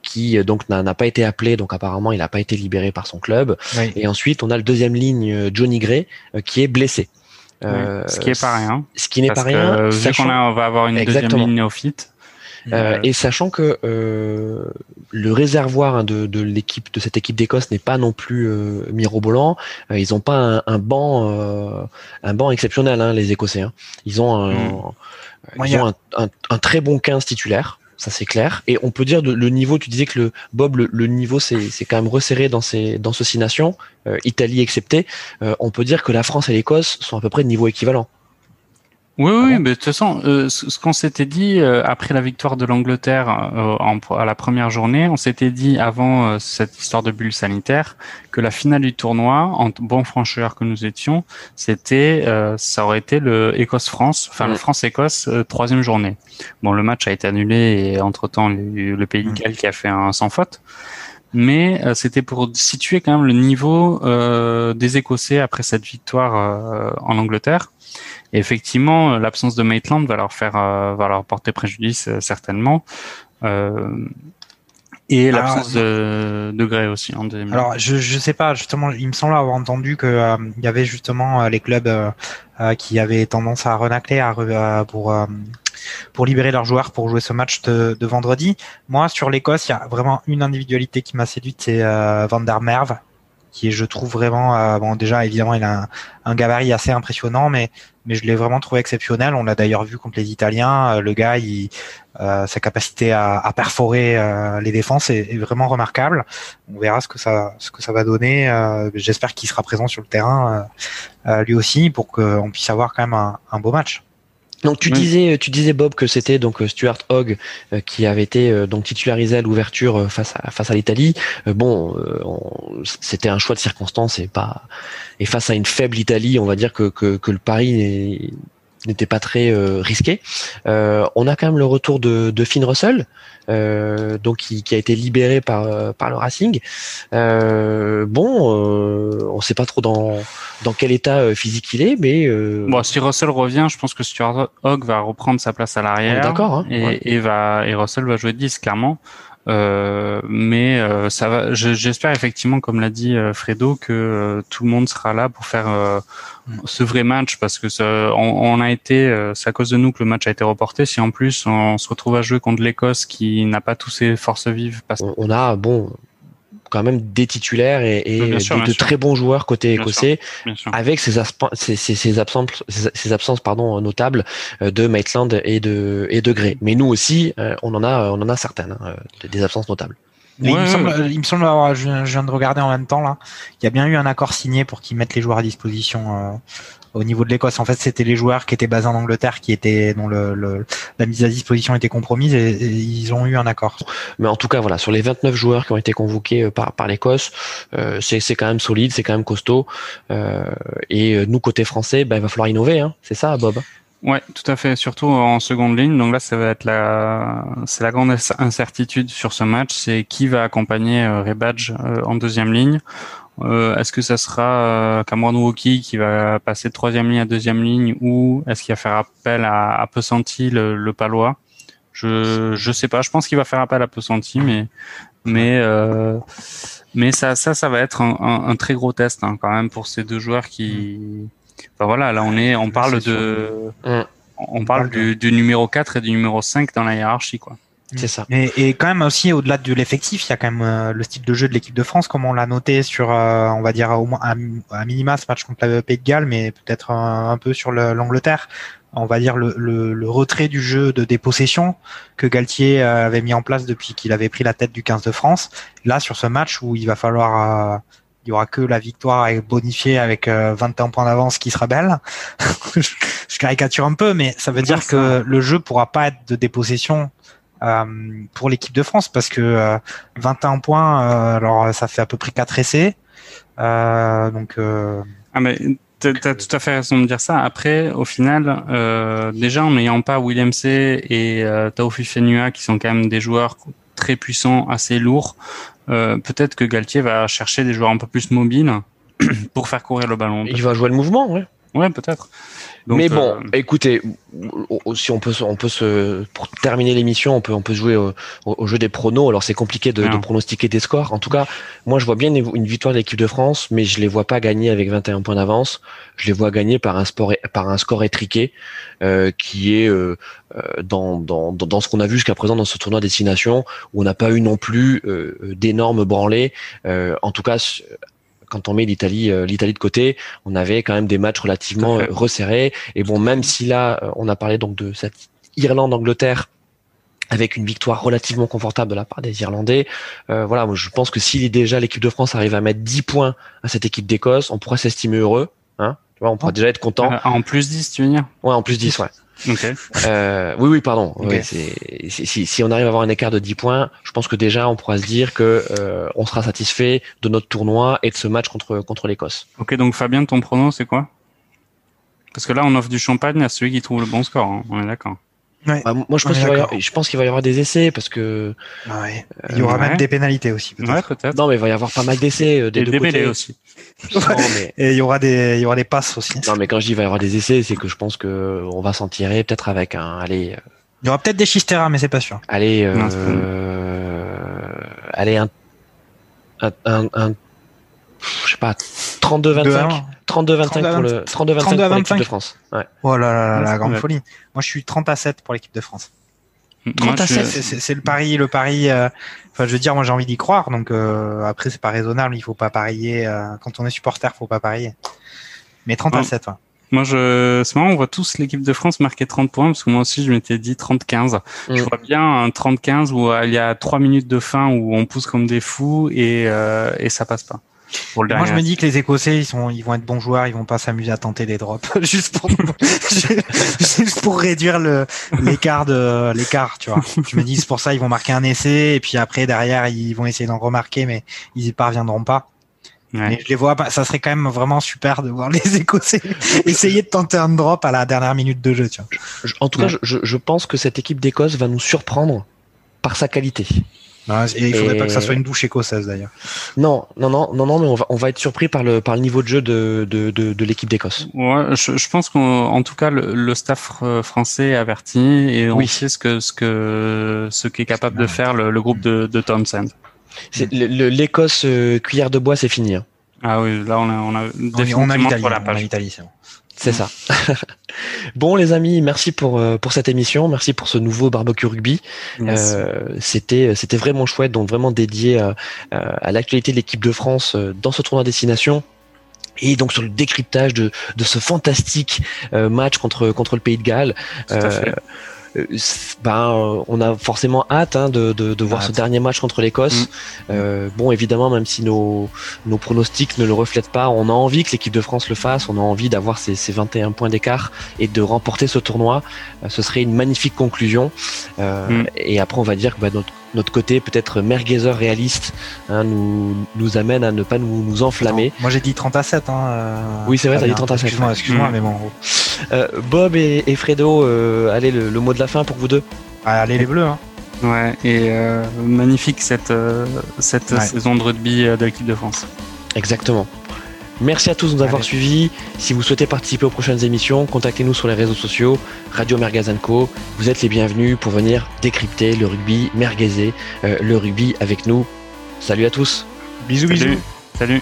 qui donc n'a pas été appelé, donc apparemment il n'a pas été libéré par son club. Et ensuite on a le deuxième ligne Johnny Gray qui est blessé. Euh, ce qui est pas rien. Ce qui n'est pas rien. Sachant... qu'on on va avoir une deuxième ligne néophyte. Euh, et sachant que euh, le réservoir hein, de, de l'équipe de cette équipe d'Écosse n'est pas non plus euh, mirobolant, euh, ils n'ont pas un, un banc euh, un banc exceptionnel hein, les Écossais. Hein. Ils ont un, mm. ils ont un, un, un, très bon 15 titulaire ça c'est clair. Et on peut dire le niveau, tu disais que le Bob, le, niveau c'est quand même resserré dans ces dans ce six nations, euh, Italie exceptée. Euh, on peut dire que la France et l'Écosse sont à peu près de niveau équivalent. Oui, oui, ah mais de toute façon, euh, ce qu'on s'était dit euh, après la victoire de l'Angleterre euh, à la première journée, on s'était dit avant cette histoire de bulle sanitaire que la finale du tournoi, en bon francheur que nous étions, c'était, ça aurait été le Écosse-France, enfin le France-Écosse troisième journée. Bon, le match a été annulé et entre temps le, le Pays de Galles qui a fait un sans faute mais c'était pour situer quand même le niveau euh, des Écossais après cette victoire euh, en Angleterre. Et effectivement, euh, l'absence de Maitland va leur faire, euh, va leur porter préjudice euh, certainement. Et l'absence de, de Gray aussi en deuxième. Alors je je sais pas justement, il me semble avoir entendu que euh, il y avait justement euh, les clubs euh, qui avaient tendance à renacler à, pour pour libérer leurs joueurs pour jouer ce match de, de vendredi. Moi sur l'Écosse, il y a vraiment une individualité qui m'a séduite, c'est Van der Merve qui est, je trouve vraiment, bon déjà évidemment il a un, gabarit assez impressionnant, mais je l'ai vraiment trouvé exceptionnel. On l'a d'ailleurs vu contre les Italiens. Le gars, il, euh, sa capacité à, perforer euh, les défenses est, vraiment remarquable. On verra ce que ça, ce que ça va donner. Euh, j'espère qu'il sera présent sur le terrain lui aussi pour qu'on puisse avoir quand même un beau match. Donc tu disais, tu disais Bob que c'était donc Stuart Hogg qui avait été donc titularisé à l'ouverture face à face à l'Italie. bon, c'était un choix de circonstance et pas et face à une faible Italie, on va dire que que, que le pari n'était pas très euh, risqué. Euh, on a quand même le retour de, de Finn Russell, euh, donc qui, qui, a été libéré par par le Racing. bon, on ne sait pas trop dans dans quel état physique il est, mais bon, si Russell revient, je pense que Stuart Hogg va reprendre sa place à l'arrière. D'accord. Hein, et, et, va et Russell va jouer 10 clairement. Euh, mais euh, ça va. J'espère effectivement, comme l'a dit euh, Fredo, que tout le monde sera là pour faire mm. ce vrai match parce que ça, on, a été, c'est à cause de nous que le match a été reporté. Si en plus on se retrouve à jouer contre l'Écosse qui n'a pas tous ses forces vives, parce... on a bon quand même des titulaires et, et de, très bons joueurs côté écossais, avec ces, ces, ces, absences, ces absences pardon notables euh, de Maitland et de et de Gray. Mais nous aussi, euh, on en a on en a certaines hein, euh, des absences notables. il, me semble, il me semble avoir, je, viens de regarder en même temps là, il y a bien eu un accord signé pour qu'ils mettent les joueurs à disposition au niveau de l'Écosse. En fait, c'était les joueurs qui étaient basés en Angleterre qui étaient dont le, la mise à disposition était compromise et, ils ont eu un accord. Mais en tout cas, voilà, sur les 29 joueurs qui ont été convoqués euh, par, par l'Écosse, euh, c'est quand même solide, c'est quand même costaud. Euh, et nous, côté français, ben, il va falloir innover. Hein. C'est ça, Bob? Ouais, tout à fait. Surtout en seconde ligne. Donc là, ça va être la, c'est la grande incertitude sur ce match. C'est qui va accompagner Rebadge en deuxième ligne. Euh, est-ce que ça sera euh, Cameron Wookie qui va passer de troisième ligne à deuxième ligne ou est-ce qu'il va faire appel à, à Pesanti, le, le palois? Je je sais pas. Je pense qu'il va faire appel à Pesanti, mais mais euh, mais ça ça ça va être un, un, un très gros test hein, quand même pour ces deux joueurs qui. Enfin voilà, là on est on parle de on parle du, du numéro 4 et du numéro 5 dans la hiérarchie quoi. C'est ça. Et, et, quand même aussi au-delà de l'effectif, il y a quand même euh, le style de jeu de l'équipe de France, comme on l'a noté sur, euh, on va dire au moins à, minima ce match contre le Pays de Galles, mais peut-être un, peu sur l'Angleterre. On va dire le, le, le, retrait du jeu de dépossession que Galtier euh, avait mis en place depuis qu'il avait pris la tête du 15 de France. Là, sur ce match où il va falloir il y aura que la victoire bonifiée avec 21 points d'avance qui sera belle. [LAUGHS] je caricature un peu, mais ça veut dire que le jeu pourra pas être de dépossession euh, pour l'équipe de France parce que 21 euh, points, euh, alors ça fait à peu près 4 essais. donc ah mais T'as as tout à fait raison de dire ça. Après, au final, euh, déjà en n'ayant pas William C et euh, Taofi Fenua, qui sont quand même des joueurs très puissants, assez lourds, euh, peut-être que Galtier va chercher des joueurs un peu plus mobiles [CLEARS THROAT] pour faire courir le ballon. Il va jouer le mouvement, ouais. Ouais, peut-être mais bon, euh, écoutez, si on peut, on peut se, pour terminer l'émission, on peut, on peut jouer au, jeu des pronos. Alors c'est compliqué de, de, pronostiquer des scores. En tout cas, moi je vois bien une, victoire de l'équipe de France, mais je les vois pas gagner avec 21 points d'avance. Je les vois gagner par un sport, par un score étriqué, euh, qui est euh, dans, dans, dans ce qu'on a vu jusqu'à présent dans ce tournoi destination, où on n'a pas eu non plus euh, d'énormes branlés. en tout cas quand on met l'Italie euh, l'Italie de côté, on avait quand même des matchs relativement euh, resserrés. Et bon, même si là, euh, on a parlé donc de cette Irlande-Angleterre avec une victoire relativement confortable de la part des Irlandais. voilà, moi, je pense que si déjà l'équipe de France arrive à mettre 10 points à cette équipe d'Écosse, on pourra s'estimer heureux. Hein tu vois, on pourra déjà être content. en plus 10, tu veux dire? Ouais, en plus 10, ouais. Okay. Euh, oui, oui, pardon. si, si, on arrive à avoir un écart de 10 points, je pense que déjà on pourra se dire que euh, on sera satisfait de notre tournoi et de ce match contre contre l'Écosse. Ok, donc Fabien, ton pronom c'est quoi? Parce que là, on offre du champagne à celui qui trouve le bon score. Hein. On est d'accord. Ouais, bah, moi, je pense, qu'il va je pense qu'il va y avoir des essais parce que. Ouais. Il y aura même des pénalités aussi. Ouais, peut-être. Non, mais il va y avoir pas mal d'essais euh, des deux côtés. aussi. [LAUGHS] Et il y aura des, il y aura des passes aussi. Non, mais quand je dis il va y avoir des essais, c'est que je pense que on va s'en tirer peut-être avec un, allez. Il y aura peut-être des Chistera, mais c'est pas sûr. Allez, euh, allez, un, un, un, un- je sais pas, 32-25. 32-25 pour le 32-25 pour l'équipe de France. Ouais. Oh là là là, la grande folie. Moi, je suis 30 à 7 pour l'équipe de France. Moi, 30 à je- 7. C'est- le pari, le pari. euh, Enfin, je veux dire, moi, j'ai envie d'y croire. Donc euh, après, c'est pas raisonnable. Il faut pas parier. euh, quand on est supporter, faut pas parier. Mais 30 à Ouais. 7, ouais. Moi, je, c'est marrant, on voit tous l'équipe de France marquer 30 points, parce que moi aussi, je m'étais dit 30-15. Je Mm. vois bien un 30-15 où euh, il y a 3 minutes de fin où on pousse comme des fous et, euh, et ça passe pas. Pour le Moi, je me dis que les Écossais, ils sont, ils vont être bons joueurs. Ils vont pas s'amuser à tenter des drops [LAUGHS] juste pour, [LAUGHS] juste pour réduire le l'écart de l'écart, tu vois. Je me dis c'est pour ça ils vont marquer un essai et puis après derrière ils vont essayer d'en remarquer, mais ils y parviendront pas. Ouais. Mais je les vois pas. Ça serait quand même vraiment super de voir les Écossais [LAUGHS] essayer de tenter un drop à la dernière minute de jeu, tu vois. Je- En tout cas, Ouais. je, je pense que cette équipe d'Écosse va nous surprendre par sa qualité. Non, et il faudrait Et- pas que ça soit une douche écossaise d'ailleurs. Non, non, non, non, non, mais on va, on va être surpris par le, par le niveau de jeu de, de, de, de l'équipe d'Écosse. Ouais, je, je pense qu'en tout cas le, le staff euh, français est averti et on Oui. sait ce que ce que ce qu'est capable de faire le, le groupe de, de Townsend. L'Écosse euh, cuillère de bois, c'est fini. hein. Ah oui, là on a on a On, on a définitivement l'Italie, sur la on a page. l'Italie, c'est bon. C'est ça. [LAUGHS] bon, les amis, merci pour, euh, pour cette émission. Merci pour ce nouveau barbecue rugby. Euh, c'était c'était vraiment chouette, donc vraiment dédié euh, euh, à l'actualité de l'équipe de France euh, dans ce tournoi destination. Et donc sur le décryptage de, de ce fantastique euh, match contre contre le Pays de Galles. Tout à fait. Euh, c'est- ben, on a forcément hâte hein, de, de, de voir Hâte. ce dernier match contre l'Écosse. Mm. Euh, bon, évidemment, même si nos, nos pronostics ne le reflètent pas, on a envie que l'équipe de France le fasse. On a envie d'avoir ces, ces 21 points d'écart et de remporter ce tournoi. Euh, ce serait une magnifique conclusion. Euh, Mm. Et après, on va dire que bah, notre, notre côté peut-être merguezeur réaliste hein, nous, nous amène à ne pas nous, nous enflammer. Moi j'ai dit 30 à 7. Hein, euh, Oui, c'est vrai, t'as dit Fabien. 30 à 7, Excuse-moi, excuse-moi, Mm. mais bon. en gros. Euh, Bob et, et Fredo, euh, allez, le, le mot de la fin pour vous deux. Ah, Allez les bleus. Hein. Ouais, et euh, magnifique cette euh, cette Ouais. saison de rugby de l'équipe de France. Exactement. Merci à tous de nous avoir suivis. Si vous souhaitez participer aux prochaines émissions, contactez-nous sur les réseaux sociaux, Radio Mergazanco. Vous êtes les bienvenus pour venir décrypter le rugby, merguezer euh, le rugby avec nous. Salut à tous Bisous, bisous. Salut. Salut.